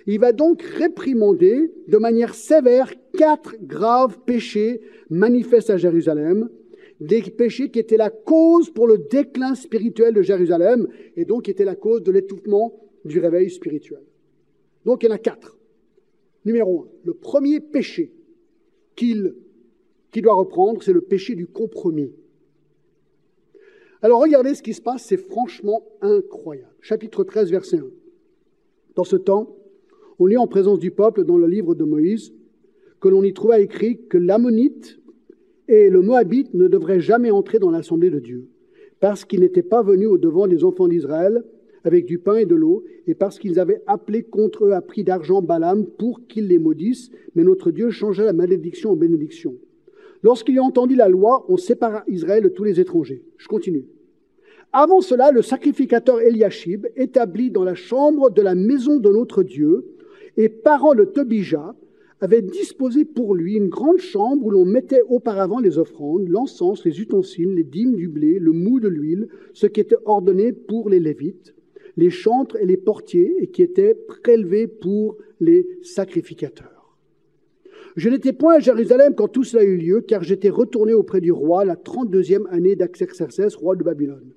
il va donc réprimander de manière sévère quatre graves péchés manifestes à Jérusalem, des péchés qui étaient la cause pour le déclin spirituel de Jérusalem et donc qui étaient la cause de l'étouffement du réveil spirituel. Donc il y en a quatre. Numéro un, le premier péché qu'il doit reprendre, c'est le péché du compromis. Alors regardez ce qui se passe, c'est franchement incroyable. Chapitre 13, verset 1. Dans ce temps, on lit en présence du peuple dans le livre de Moïse que l'on y trouva écrit que l'ammonite et le moabite ne devraient jamais entrer dans l'assemblée de Dieu, parce qu'ils n'étaient pas venus au devant des enfants d'Israël avec du pain et de l'eau, et parce qu'ils avaient appelé contre eux à prix d'argent Balaam pour qu'ils les maudissent, mais notre Dieu changea la malédiction en bénédiction. Lorsqu'il a entendu la loi, on sépara Israël de tous les étrangers. Je continue. Avant cela, le sacrificateur Eliashib, établi dans la chambre de la maison de notre Dieu, et parent de Tobija, avait disposé pour lui une grande chambre où l'on mettait auparavant les offrandes, l'encens, les ustensiles, les dîmes du blé, le mou de l'huile, ce qui était ordonné pour les Lévites les chantres et les portiers, et qui étaient prélevés pour les sacrificateurs. Je n'étais point à Jérusalem quand tout cela eut lieu, car j'étais retourné auprès du roi la 32e année d'Axerxès, roi de Babylone.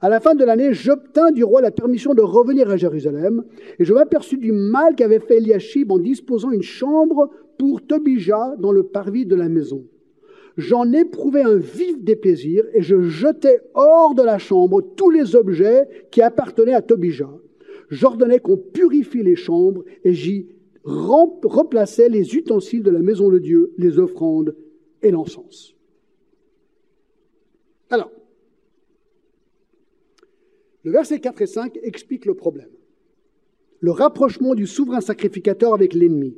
À la fin de l'année, j'obtins du roi la permission de revenir à Jérusalem, et je m'aperçus du mal qu'avait fait Eliashib en disposant une chambre pour Tobija dans le parvis de la maison j'en éprouvais un vif déplaisir et je jetais hors de la chambre tous les objets qui appartenaient à Tobija. J'ordonnais qu'on purifie les chambres et j'y replaçais les ustensiles de la maison de Dieu, les offrandes et l'encens. Alors, le verset 4 et 5 explique le problème. Le rapprochement du souverain sacrificateur avec l'ennemi.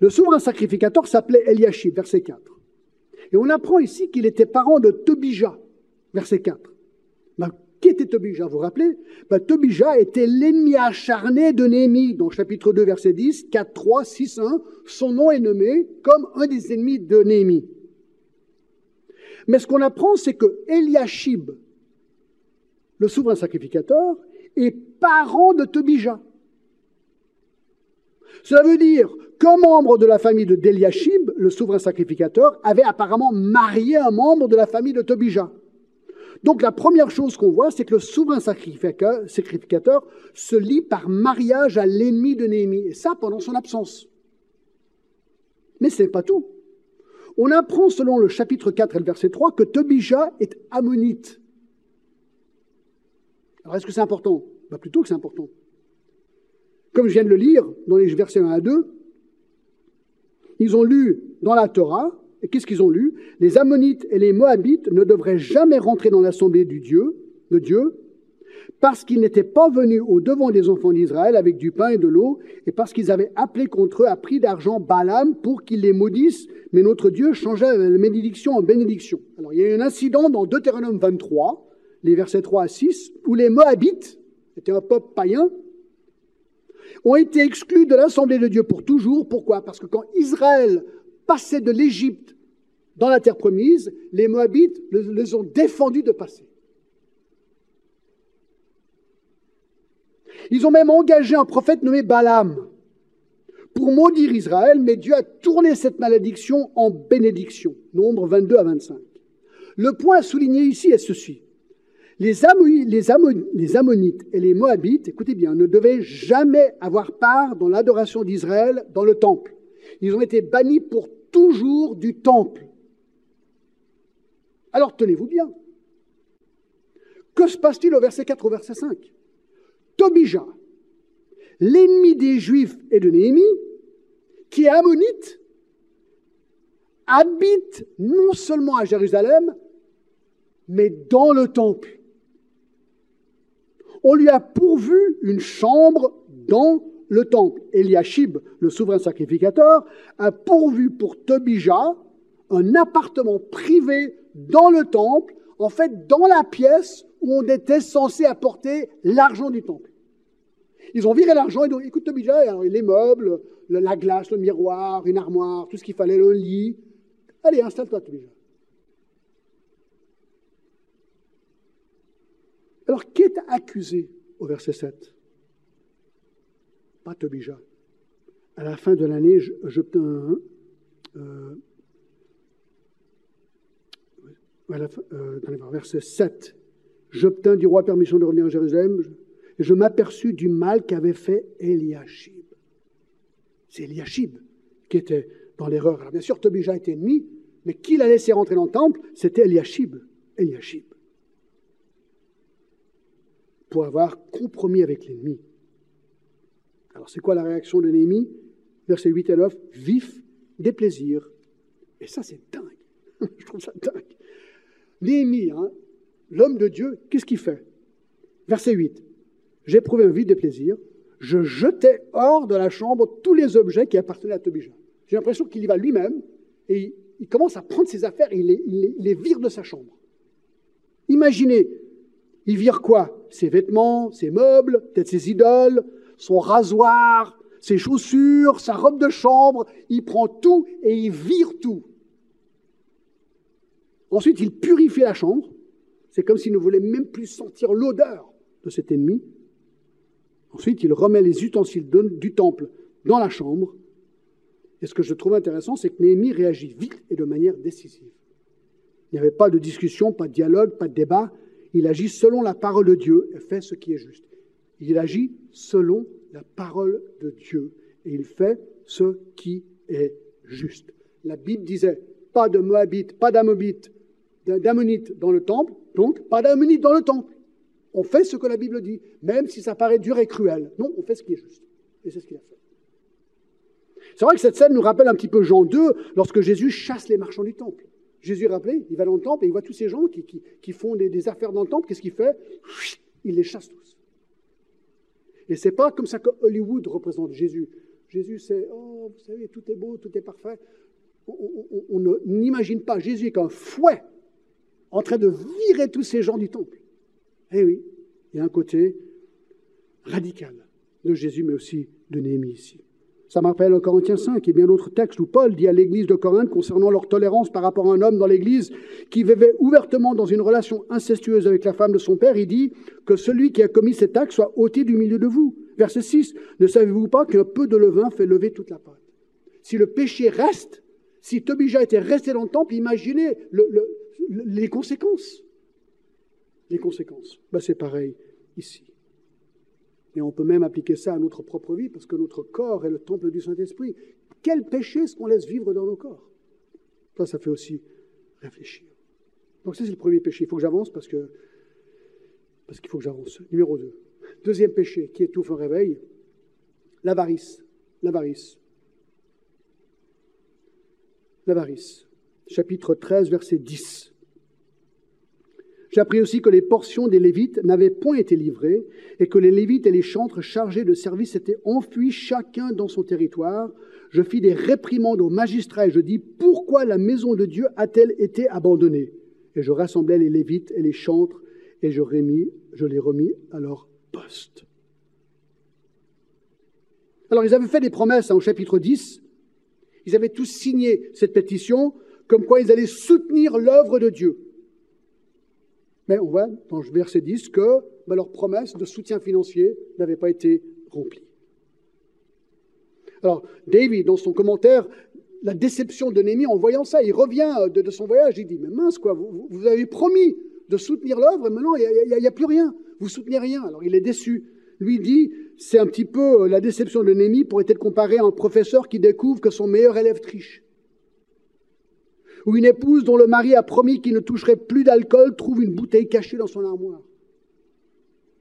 Le souverain sacrificateur s'appelait Eliashib, verset 4. Et on apprend ici qu'il était parent de Tobija, verset 4. Ben, qui était Tobija Vous vous rappelez? Ben, Tobija était l'ennemi acharné de Néhémie. Dans chapitre 2, verset 10, 4, 3, 6, 1, son nom est nommé comme un des ennemis de Néhémie. Mais ce qu'on apprend, c'est que Eliashib, le souverain sacrificateur, est parent de Tobija. Cela veut dire qu'un membre de la famille de Deliashib, le souverain sacrificateur, avait apparemment marié un membre de la famille de Tobija. Donc la première chose qu'on voit, c'est que le souverain sacrificateur se lie par mariage à l'ennemi de Néhémie, et ça pendant son absence. Mais ce n'est pas tout. On apprend selon le chapitre 4 et le verset 3 que Tobija est ammonite. Alors est-ce que c'est important? Bah, Plutôt que c'est important. Comme je viens de le lire dans les versets 1 à 2, ils ont lu dans la Torah, et qu'est-ce qu'ils ont lu? Les Ammonites et les Moabites ne devraient jamais rentrer dans l'assemblée de Dieu, parce qu'ils n'étaient pas venus au devant des enfants d'Israël avec du pain et de l'eau, et parce qu'ils avaient appelé contre eux à prix d'argent Balaam pour qu'ils les maudissent, mais notre Dieu changea la bénédiction en bénédiction. Alors il y a eu un incident dans Deutéronome 23, les versets 3 à 6, où les Moabites, étaient un peuple païen, ont été exclus de l'assemblée de Dieu pour toujours. Pourquoi? Parce que quand Israël passait de l'Égypte dans la terre promise, les Moabites les ont défendus de passer. Ils ont même engagé un prophète nommé Balaam pour maudire Israël, mais Dieu a tourné cette malédiction en bénédiction. Nombre 22 à 25. Le point à souligner ici est ceci. Les, Ammonites et les Moabites, écoutez bien, ne devaient jamais avoir part dans l'adoration d'Israël dans le temple. Ils ont été bannis pour toujours du temple. Alors tenez-vous bien. Que se passe-t-il au verset 4 au verset 5 Tobija, l'ennemi des Juifs et de Néhémie, qui est ammonite, habite non seulement à Jérusalem, mais dans le temple on lui a pourvu une chambre dans le temple. Eliashib, le souverain sacrificateur, a pourvu pour Tobija un appartement privé dans le temple, en fait dans la pièce où on était censé apporter l'argent du temple. Ils ont viré l'argent et dit écoute Tobija, les meubles, la glace, le miroir, une armoire, tout ce qu'il fallait, le lit. Allez, installe-toi Tobija. Alors, qui est accusé au verset 7 Pas Tobija. À la fin de l'année, j'obtins. Euh, euh, verset 7, j'obtins du roi permission de revenir à Jérusalem et je m'aperçus du mal qu'avait fait Eliashib. C'est Eliashib qui était dans l'erreur. Alors bien sûr, Tobija était ennemi, mais qui l'a laissé rentrer dans le temple? C'était Eliashib. Eliashib pour avoir compromis avec l'ennemi. Alors c'est quoi la réaction de Néhémie? Versets 8 et 9, vif des plaisirs. Et ça c'est dingue. (laughs) Je trouve ça dingue. Néhémie, hein, l'homme de Dieu, qu'est-ce qu'il fait? Verset 8, j'ai prouvé un vif des plaisirs, je jetais hors de la chambre tous les objets qui appartenaient à Tobija. J'ai l'impression qu'il y va lui-même et il, commence à prendre ses affaires et il les vire de sa chambre. Imaginez il vire quoi? Ses vêtements, ses meubles, peut-être ses idoles, son rasoir, ses chaussures, sa robe de chambre. Il prend tout et il vire tout. Ensuite, il purifie la chambre. C'est comme s'il ne voulait même plus sentir l'odeur de cet ennemi. Ensuite, il remet les ustensiles du temple dans la chambre. Et ce que je trouve intéressant, c'est que Néhémie réagit vite et de manière décisive. Il n'y avait pas de discussion, pas de dialogue, pas de débat. Il agit selon la parole de Dieu et fait ce qui est juste. Il agit selon la parole de Dieu et il fait ce qui est juste. La Bible disait pas de Moabites, pas d'Ammonites, d'Ammonites dans le temple, donc pas d'Ammonites dans le temple. On fait ce que la Bible dit, même si ça paraît dur et cruel. Non, on fait ce qui est juste. Et c'est ce qu'il a fait. C'est vrai que cette scène nous rappelle un petit peu Jean 2, lorsque Jésus chasse les marchands du temple. Jésus rappelé, il va dans le temple et il voit tous ces gens qui, font des, affaires dans le temple. Qu'est-ce qu'il fait? Il les chasse tous. Et c'est pas comme ça que Hollywood représente Jésus. Jésus, c'est oh, vous savez, tout est beau, tout est parfait. On n'imagine pas Jésus qu'un fouet en train de virer tous ces gens du temple. Eh oui, il y a un côté radical de Jésus, mais aussi de Néhémie ici. Ça m'appelle au Corinthiens 5 et bien d'autres textes où Paul dit à l'église de Corinthe concernant leur tolérance par rapport à un homme dans l'église qui vivait ouvertement dans une relation incestueuse avec la femme de son père, il dit que celui qui a commis cet acte soit ôté du milieu de vous. Verset 6, ne savez-vous pas qu'un peu de levain fait lever toute la pâte? Si le péché reste, si Tobija était resté dans le temple, imaginez les conséquences. Les conséquences. Ben, c'est pareil ici. Et on peut même appliquer ça à notre propre vie, parce que notre corps est le temple du Saint-Esprit. Quel péché est-ce qu'on laisse vivre dans nos corps? Ça, ça fait aussi réfléchir. Donc ça, c'est le premier péché. Il faut que j'avance parce que parce qu'il faut que j'avance. Numéro 2. Deuxième péché qui étouffe un réveil, l'avarice. L'avarice. L'avarice. Chapitre 13, verset 10. J'ai appris aussi que les portions des Lévites n'avaient point été livrées et que les Lévites et les chantres chargés de service étaient enfuis chacun dans son territoire. Je fis des réprimandes aux magistrats et je dis Pourquoi la maison de Dieu a-t-elle été abandonnée? Et je rassemblai les Lévites et les chantres et je, je les remis à leur poste. Alors ils avaient fait des promesses hein, au chapitre 10. Ils avaient tous signé cette pétition comme quoi ils allaient soutenir l'œuvre de Dieu. Mais on voit dans le verset 10 que ben, leur promesse de soutien financier n'avait pas été remplie. Alors, David, dans son commentaire, la déception de Némi, en voyant ça, il revient de, son voyage, il dit, mais mince, quoi, vous, avez promis de soutenir l'œuvre, et maintenant, il n'y a, plus rien, vous soutenez rien. Alors, il est déçu. Lui dit, c'est un petit peu euh, la déception de Némi pourrait être comparée à un professeur qui découvre que son meilleur élève triche ou une épouse dont le mari a promis qu'il ne toucherait plus d'alcool trouve une bouteille cachée dans son armoire,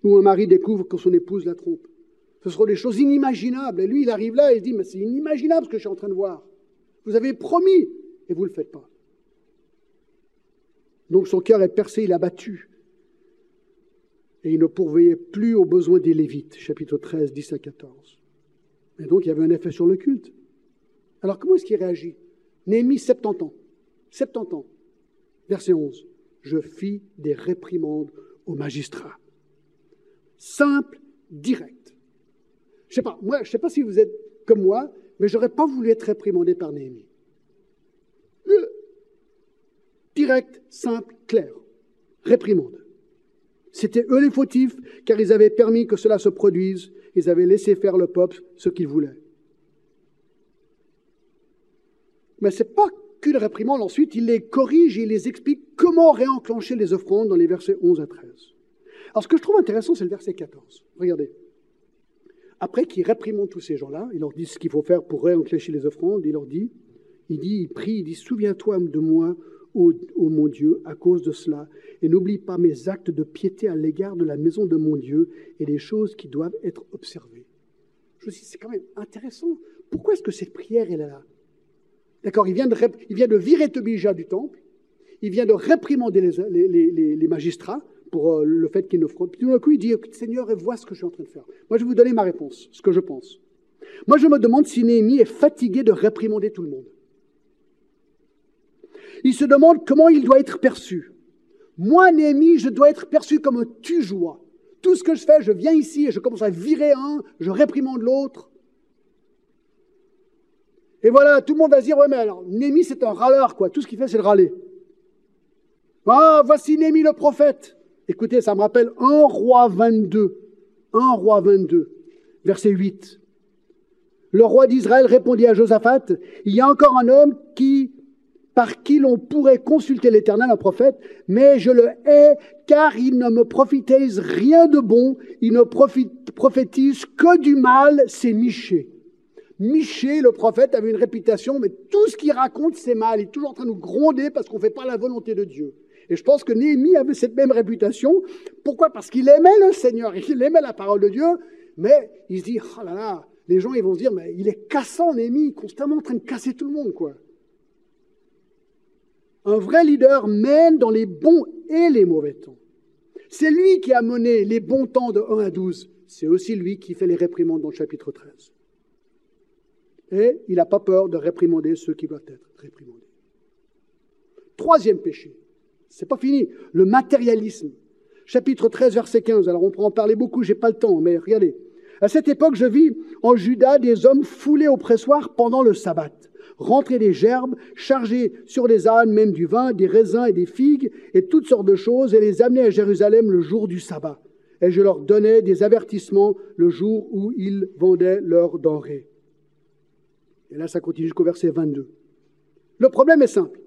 ou un mari découvre que son épouse la trompe. Ce seront des choses inimaginables. Et lui, il arrive là et il dit, mais c'est inimaginable ce que je suis en train de voir. Vous avez promis et vous ne le faites pas. Donc son cœur est percé, il a battu. Et il ne pourvoyait plus aux besoins des Lévites, chapitre 13, 10 à 14. Et donc il y avait un effet sur le culte. Alors comment est-ce qu'il réagit? Néhémie, 70 ans. 70 ans. Verset 11. Je fis des réprimandes aux magistrats. Simple, direct. Je sais sais pas si vous êtes comme moi, mais j'aurais pas voulu être réprimandé par Néhémie. Euh, direct, simple, clair. Réprimande. C'était eux les fautifs, car ils avaient permis que cela se produise. Ils avaient laissé faire le peuple ce qu'il voulait. Mais ce n'est pas qu'une réprimande, ensuite, il les corrige et il les explique comment réenclencher les offrandes dans les versets 11 à 13. Alors, ce que je trouve intéressant, c'est le verset 14. Regardez. Après qu'il réprimande tous ces gens-là, il leur dit ce qu'il faut faire pour réenclencher les offrandes, il leur dit, il dit, il prie, il dit, souviens-toi de moi, ô, mon Dieu, à cause de cela, et n'oublie pas mes actes de piété à l'égard de la maison de mon Dieu et les choses qui doivent être observées. Je me dis, c'est quand même intéressant. Pourquoi est-ce que cette prière est là? D'accord il, vient de, virer Tobija du temple, il vient de réprimander les, magistrats pour euh, le fait qu'ils ne feront. Puis tout d'un coup, il dit Seigneur, vois ce que je suis en train de faire. Moi, je vais vous donner ma réponse, ce que je pense. Moi, je me demande si Néhémie est fatigué de réprimander tout le monde. Il se demande comment il doit être perçu. Moi, Néhémie, je dois être perçu comme un tu-joie. Tout ce que je fais, je viens ici et je commence à virer un, je réprimande l'autre. Et voilà, tout le monde va se dire, ouais, mais alors, Némi, c'est un râleur, quoi. Tout ce qu'il fait, c'est le râler. Ah, voici Némi le prophète. Écoutez, ça me rappelle 1 roi 22. 1 roi 22, verset 8. Le roi d'Israël répondit à Josaphat, il y a encore un homme qui, par qui l'on pourrait consulter l'Éternel, un prophète, mais je le hais car il ne me prophétise rien de bon, il ne prophétise que du mal, c'est Miché. Michée, le prophète, avait une réputation, mais tout ce qu'il raconte, c'est mal. Il est toujours en train de nous gronder parce qu'on ne fait pas la volonté de Dieu. Et je pense que Néhémie avait cette même réputation. Pourquoi? Parce qu'il aimait le Seigneur, (laughs) il aimait la parole de Dieu, mais il se dit, oh là là, les gens ils vont se dire, mais il est cassant, Néhémie, constamment en train de casser tout le monde, quoi. Un vrai leader mène dans les bons et les mauvais temps. C'est lui qui a mené les bons temps de 1 à 12. C'est aussi lui qui fait les réprimandes dans le chapitre 13. Et il n'a pas peur de réprimander ceux qui doivent être réprimandés. Troisième péché, c'est pas fini, le matérialisme. chapitre 13, verset 15. Alors on pourra en parler beaucoup, j'ai pas le temps, mais regardez. À cette époque, je vis en Juda des hommes foulés au pressoir pendant le sabbat, rentrer des gerbes, charger sur les ânes même du vin, des raisins et des figues et toutes sortes de choses, et les amener à Jérusalem le jour du sabbat. Et je leur donnais des avertissements le jour où ils vendaient leurs denrées. Et là, ça continue jusqu'au verset 22. Le problème est simple.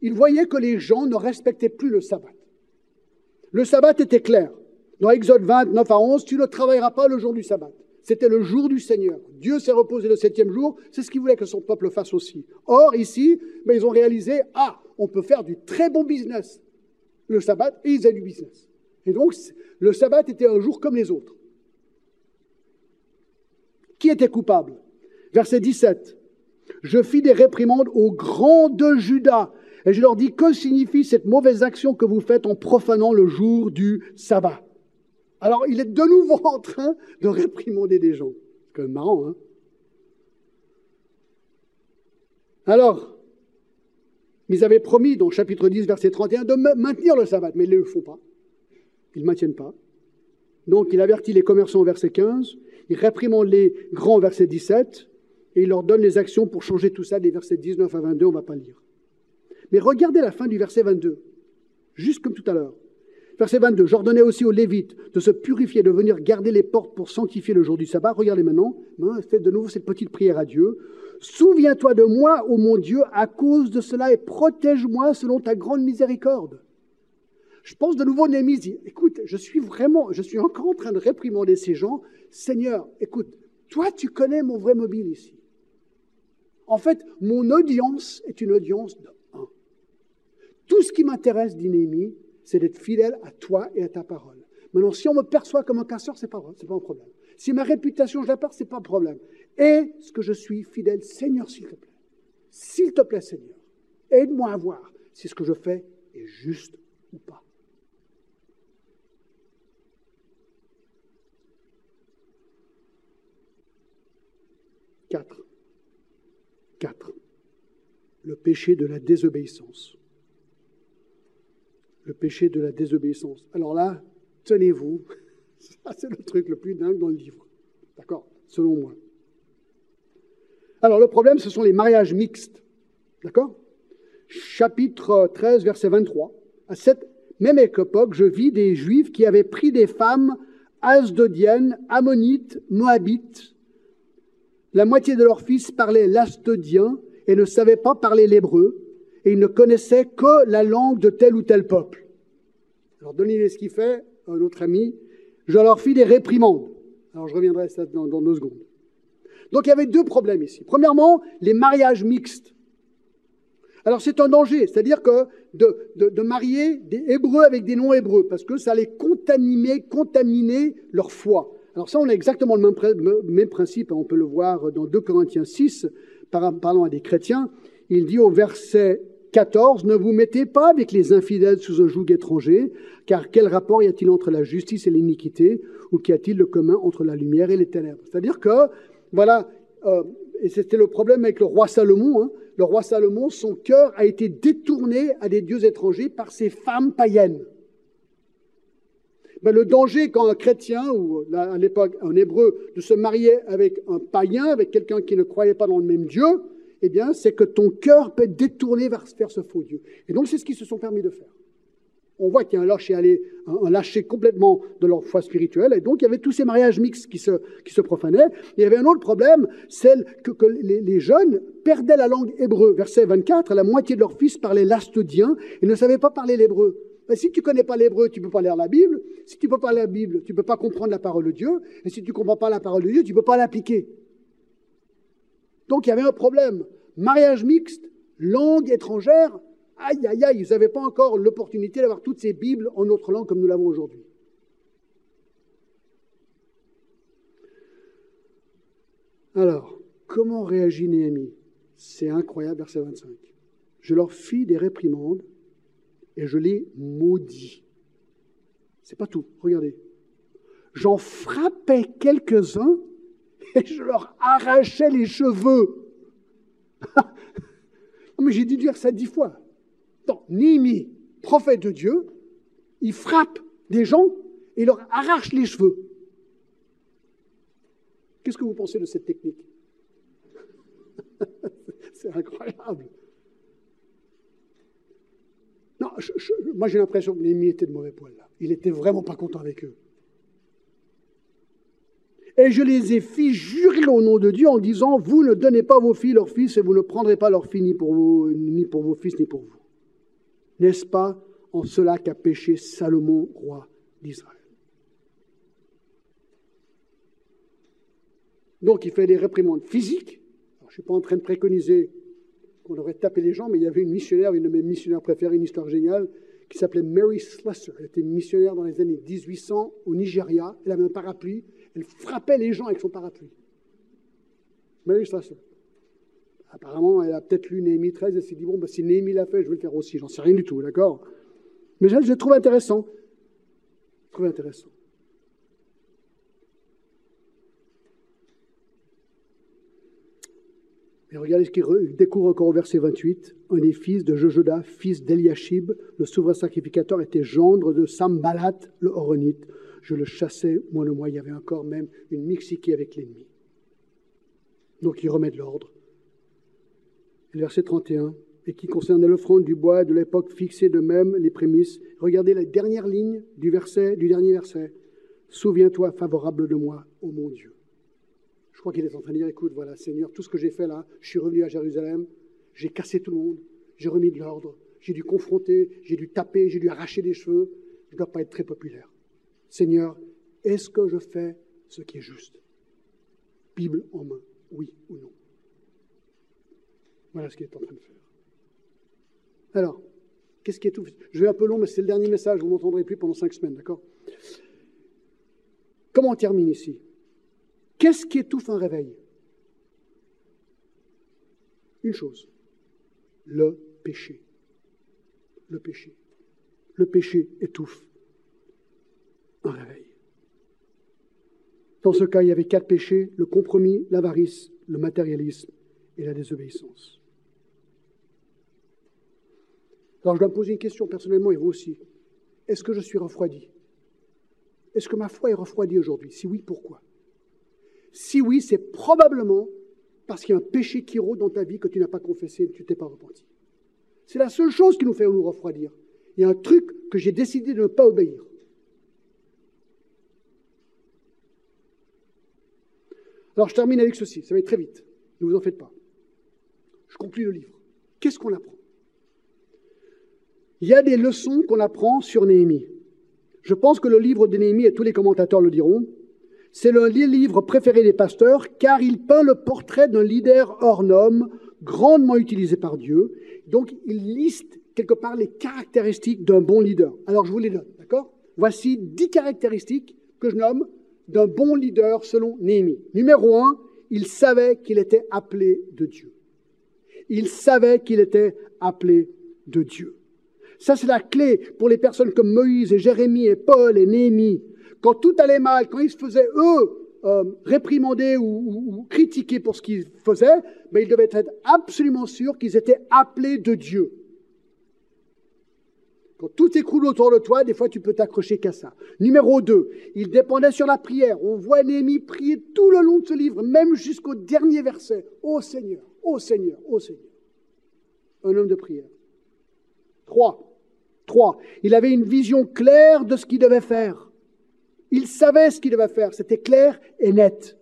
Ils voyaient que les gens ne respectaient plus le sabbat. Le sabbat était clair. Dans Exode 29 à 11, tu ne travailleras pas le jour du sabbat. C'était le jour du Seigneur. Dieu s'est reposé le septième jour. C'est ce qu'il voulait que son peuple fasse aussi. Or, ici, ben, ils ont réalisé, ah, on peut faire du très bon business le sabbat, et ils avaient du business. Et donc, le sabbat était un jour comme les autres. Qui était coupable? Verset 17. Je fis des réprimandes aux grands de Judas, et je leur dis, que signifie cette mauvaise action que vous faites en profanant le jour du sabbat? Alors, il est de nouveau (laughs) en train de réprimander des gens. C'est quand même marrant, hein? Alors, ils avaient promis, dans chapitre 10, verset 31, de maintenir le sabbat, mais ils ne le font pas. Ils ne maintiennent pas. Donc, il avertit les commerçants verset 15, il réprimande les grands verset 17, et il leur donne les actions pour changer tout ça des versets 19 à 22, on ne va pas lire. Mais regardez la fin du verset 22, juste comme tout à l'heure. Verset 22, j'ordonnais aussi aux Lévites de se purifier, de venir garder les portes pour sanctifier le jour du sabbat. Regardez maintenant, faites de nouveau cette petite prière à Dieu. Souviens-toi de moi, ô mon Dieu, à cause de cela, et protège-moi selon ta grande miséricorde. Je pense de nouveau Néhémie écoute, je suis vraiment, je suis encore en train de réprimander ces gens. Seigneur, écoute, toi tu connais mon vrai mobile ici. En fait, mon audience est une audience de un. Tout ce qui m'intéresse, dit Néhémie, c'est d'être fidèle à toi et à ta parole. Maintenant, si on me perçoit comme un casseur, ce n'est pas, pas un problème. Si ma réputation, je la perds, ce n'est pas un problème. Et ce que je suis fidèle, Seigneur, s'il te plaît. S'il te plaît, Seigneur, aide-moi à voir si ce que je fais est juste ou pas. Quatre. Quatre. Le péché de la désobéissance. Le péché de la désobéissance. Alors là, tenez-vous, (laughs) ça c'est le truc le plus dingue dans le livre. D'accord? Selon moi. Alors le problème, ce sont les mariages mixtes. D'accord? Chapitre 13, verset 23. À cette même époque, je vis des juifs qui avaient pris des femmes asdodiennes, ammonites, moabites. La moitié de leurs fils parlaient l'astodien et ne savaient pas parler l'hébreu, et ils ne connaissaient que la langue de tel ou tel peuple. Alors, donnez ce qu'il fait, un autre ami. Je leur fis des réprimandes. Alors, je reviendrai à ça dans deux secondes. Donc il y avait deux problèmes ici. Premièrement, les mariages mixtes. Alors c'est un danger, c'est-à-dire que de, marier des Hébreux avec des non-Hébreux, parce que ça allait contaminer leur foi. Alors ça, on a exactement le même, principe, on peut le voir dans 2 Corinthiens 6, parlant à des chrétiens. Il dit au verset 14, ne vous mettez pas avec les infidèles sous un joug étranger, car quel rapport y a-t-il entre la justice et l'iniquité, ou qu'y a-t-il de commun entre la lumière et les ténèbres? C'est-à-dire que voilà, euh, et c'était le problème avec le roi Salomon. Hein. Le roi Salomon, son cœur a été détourné à des dieux étrangers par ses femmes païennes. Ben, le danger quand un chrétien, ou à l'époque un hébreu, de se marier avec un païen, avec quelqu'un qui ne croyait pas dans le même Dieu, eh bien, c'est que ton cœur peut être détourné vers, vers ce faux Dieu. Et donc, c'est ce qu'ils se sont permis de faire on voit qu'il y a un lâcher, un lâcher complètement de leur foi spirituelle. Et donc, il y avait tous ces mariages mixtes qui se, profanaient. il y avait un autre problème, c'est que, les, jeunes perdaient la langue hébreu. Verset 24, la moitié de leurs fils parlaient l'astodien et ne savaient pas parler l'hébreu. Si tu ne connais pas l'hébreu, tu ne peux pas lire la Bible. Si tu ne peux pas lire la Bible, tu ne peux pas comprendre la parole de Dieu. Et si tu ne comprends pas la parole de Dieu, tu ne peux pas l'appliquer. Donc, il y avait un problème. Mariage mixte, langue étrangère, aïe, aïe, aïe, ils n'avaient pas encore l'opportunité d'avoir toutes ces Bibles en notre langue comme nous l'avons aujourd'hui. Alors, comment réagit Néhémie? C'est incroyable, verset 25. Je leur fis des réprimandes et je les maudis. C'est pas tout, regardez. J'en frappais quelques-uns et je leur arrachais les cheveux. (laughs) mais j'ai dû dire ça dix fois. Néhémie, prophète de Dieu, il frappe des gens et leur arrache les cheveux. Qu'est-ce que vous pensez de cette technique? (laughs) C'est incroyable. Non, moi j'ai l'impression que Néhémie était de mauvais poil là. Il était vraiment pas content avec eux. Et je les ai fait jurer au nom de Dieu en disant Vous ne donnez pas vos filles leurs fils et vous ne prendrez pas leurs filles ni pour, vous, ni pour vos fils ni pour vous. N'est-ce pas en cela qu'a péché Salomon, roi d'Israël? Donc il fait des réprimandes physiques. je ne suis pas en train de préconiser qu'on devrait taper les gens, mais il y avait une missionnaire, une de mes missionnaires préférées, une histoire géniale, qui s'appelait Mary Slessor. Elle était missionnaire dans les années 1800 au Nigeria. Elle avait un parapluie. Elle frappait les gens avec son parapluie. Mary Slessor. Apparemment, elle a peut-être lu Néhémie 13 et s'est dit, bon, bah, si Néhémie l'a fait, je vais le faire aussi. J'en sais rien du tout, d'accord? Mais je, je trouve intéressant. Je trouve intéressant. Et regardez ce qu'il découvre encore au verset 28. Un des fils de Jojoda, fils d'Eliashib, le souverain sacrificateur, était gendre de Sambalat, le Horonite. Je le chassais, moi le moi, il y avait encore même une mixiquée avec l'ennemi. Donc il remet de l'ordre. Verset 31, et qui concernait l'offrande du bois de l'époque fixée de même les prémices. Regardez la dernière ligne du verset, du dernier verset. Souviens-toi favorable de moi, ô mon Dieu. Je crois qu'il est en train de dire, écoute, voilà, Seigneur, tout ce que j'ai fait là, je suis revenu à Jérusalem, j'ai cassé tout le monde, j'ai remis de l'ordre, j'ai dû confronter, j'ai dû taper, j'ai dû arracher des cheveux, je ne dois pas être très populaire. Seigneur, est-ce que je fais ce qui est juste? Bible en main, oui ou non? Voilà ce qu'il est en train de faire. Alors, qu'est-ce qui est tout? Je vais un peu long, mais c'est le dernier message, vous ne m'entendrez plus pendant cinq semaines, d'accord? Comment on termine ici? Qu'est-ce qui étouffe un réveil? Une chose, le péché. Le péché. Le péché étouffe un réveil. Dans ce cas, il y avait quatre péchés, le compromis, l'avarice, le matérialisme et la désobéissance. Alors je dois me poser une question personnellement et vous aussi. Est-ce que je suis refroidi? Est-ce que ma foi est refroidie aujourd'hui? Si oui, pourquoi? Si oui, c'est probablement parce qu'il y a un péché qui rôde dans ta vie que tu n'as pas confessé et que tu t'es pas repenti. C'est la seule chose qui nous fait nous refroidir. Il y a un truc que j'ai décidé de ne pas obéir. Alors je termine avec ceci, ça va être très vite, ne vous en faites pas. Je conclue le livre. Qu'est-ce qu'on apprend? Il y a des leçons qu'on apprend sur Néhémie. Je pense que le livre de Néhémie, et tous les commentateurs le diront, c'est le livre préféré des pasteurs car il peint le portrait d'un leader hors norme, grandement utilisé par Dieu. Donc il liste quelque part les caractéristiques d'un bon leader. Alors je vous les donne, d'accord? Voici dix caractéristiques que je nomme d'un bon leader selon Néhémie. Numéro un, il savait qu'il était appelé de Dieu. Il savait qu'il était appelé de Dieu. Ça, c'est la clé pour les personnes comme Moïse et Jérémie et Paul et Néhémie quand tout allait mal, quand ils se faisaient, eux, euh, réprimander ou, critiquer pour ce qu'ils faisaient, mais ils devaient être absolument sûrs qu'ils étaient appelés de Dieu. Quand tout s'écroule autour de toi, des fois tu peux t'accrocher qu'à ça. Numéro 2, il dépendait sur la prière. On voit Néhémie prier tout le long de ce livre, même jusqu'au dernier verset. Ô Seigneur, ô Seigneur, ô Seigneur. Un homme de prière. 3. 3. Il avait une vision claire de ce qu'il devait faire. Il savait ce qu'il devait faire, c'était clair et net.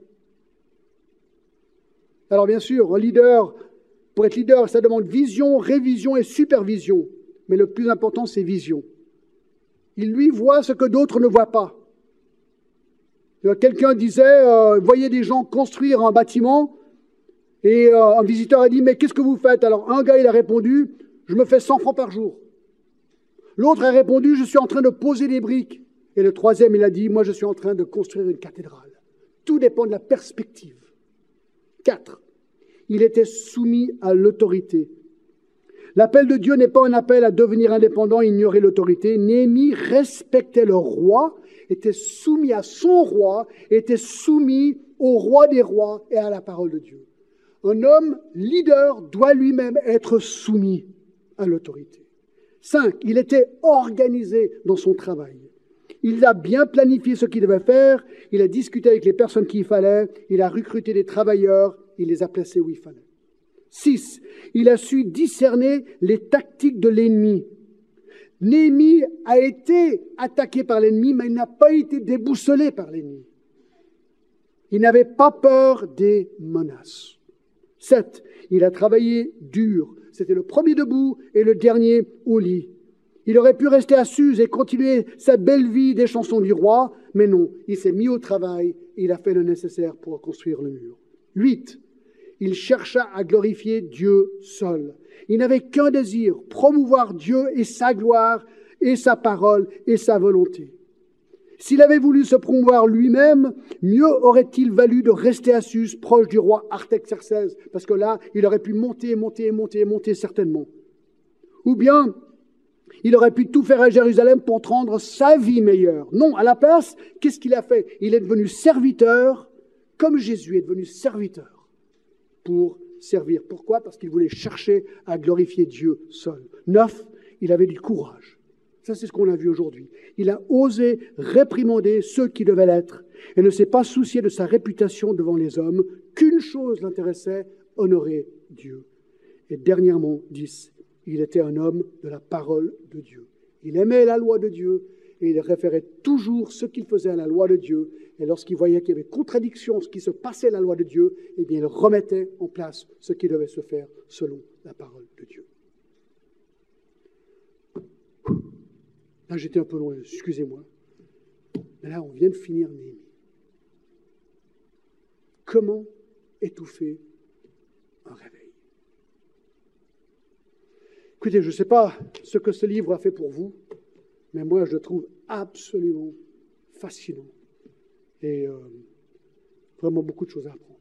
Alors bien sûr, leader, pour être leader, ça demande vision, révision et supervision. Mais le plus important, c'est vision. Il lui voit ce que d'autres ne voient pas. Quelqu'un disait, euh, voyez des gens construire un bâtiment, et euh, un visiteur a dit, mais qu'est-ce que vous faites? Alors un gars, il a répondu, je me fais 100 francs par jour. L'autre a répondu, je suis en train de poser des briques. Et le troisième, il a dit, moi je suis en train de construire une cathédrale. Tout dépend de la perspective. Quatre, il était soumis à l'autorité. L'appel de Dieu n'est pas un appel à devenir indépendant, ignorer l'autorité. Néhémie respectait le roi, était soumis à son roi, était soumis au roi des rois et à la parole de Dieu. Un homme leader doit lui-même être soumis à l'autorité. Cinq, il était organisé dans son travail. Il a bien planifié ce qu'il devait faire, il a discuté avec les personnes qu'il fallait, il a recruté des travailleurs, il les a placés où il fallait. 6. Il a su discerner les tactiques de l'ennemi. Néhémie a été attaqué par l'ennemi, mais il n'a pas été déboussolé par l'ennemi. Il n'avait pas peur des menaces. 7. Il a travaillé dur. C'était le premier debout et le dernier au lit. Il aurait pu rester à Suse et continuer sa belle vie des chansons du roi, mais non, il s'est mis au travail et il a fait le nécessaire pour construire le mur. 8. Il chercha à glorifier Dieu seul. Il n'avait qu'un désir, promouvoir Dieu et sa gloire et sa parole et sa volonté. S'il avait voulu se promouvoir lui-même, mieux aurait-il valu de rester à Suse, proche du roi Artaxerxès, parce que là, il aurait pu monter, monter, monter, monter certainement. Ou bien, il aurait pu tout faire à Jérusalem pour rendre sa vie meilleure. Non, à la place, qu'est-ce qu'il a fait? Il est devenu serviteur, comme Jésus est devenu serviteur, pour servir. Pourquoi? Parce qu'il voulait chercher à glorifier Dieu seul. Neuf, il avait du courage. Ça, c'est ce qu'on a vu aujourd'hui. Il a osé réprimander ceux qui devaient l'être et ne s'est pas soucié de sa réputation devant les hommes. Qu'une chose l'intéressait, honorer Dieu. Et dernièrement, 10, il était un homme de la parole de Dieu. Il aimait la loi de Dieu et il référait toujours ce qu'il faisait à la loi de Dieu. Et lorsqu'il voyait qu'il y avait contradiction, ce qui se passait à la loi de Dieu, eh bien, il remettait en place ce qui devait se faire selon la parole de Dieu. Là, j'étais un peu loin, excusez-moi. Mais là, on vient de finir Néhémie. Comment étouffer un réveil? Écoutez, je ne sais pas ce que ce livre a fait pour vous, mais moi, je le trouve absolument fascinant et euh, vraiment beaucoup de choses à apprendre.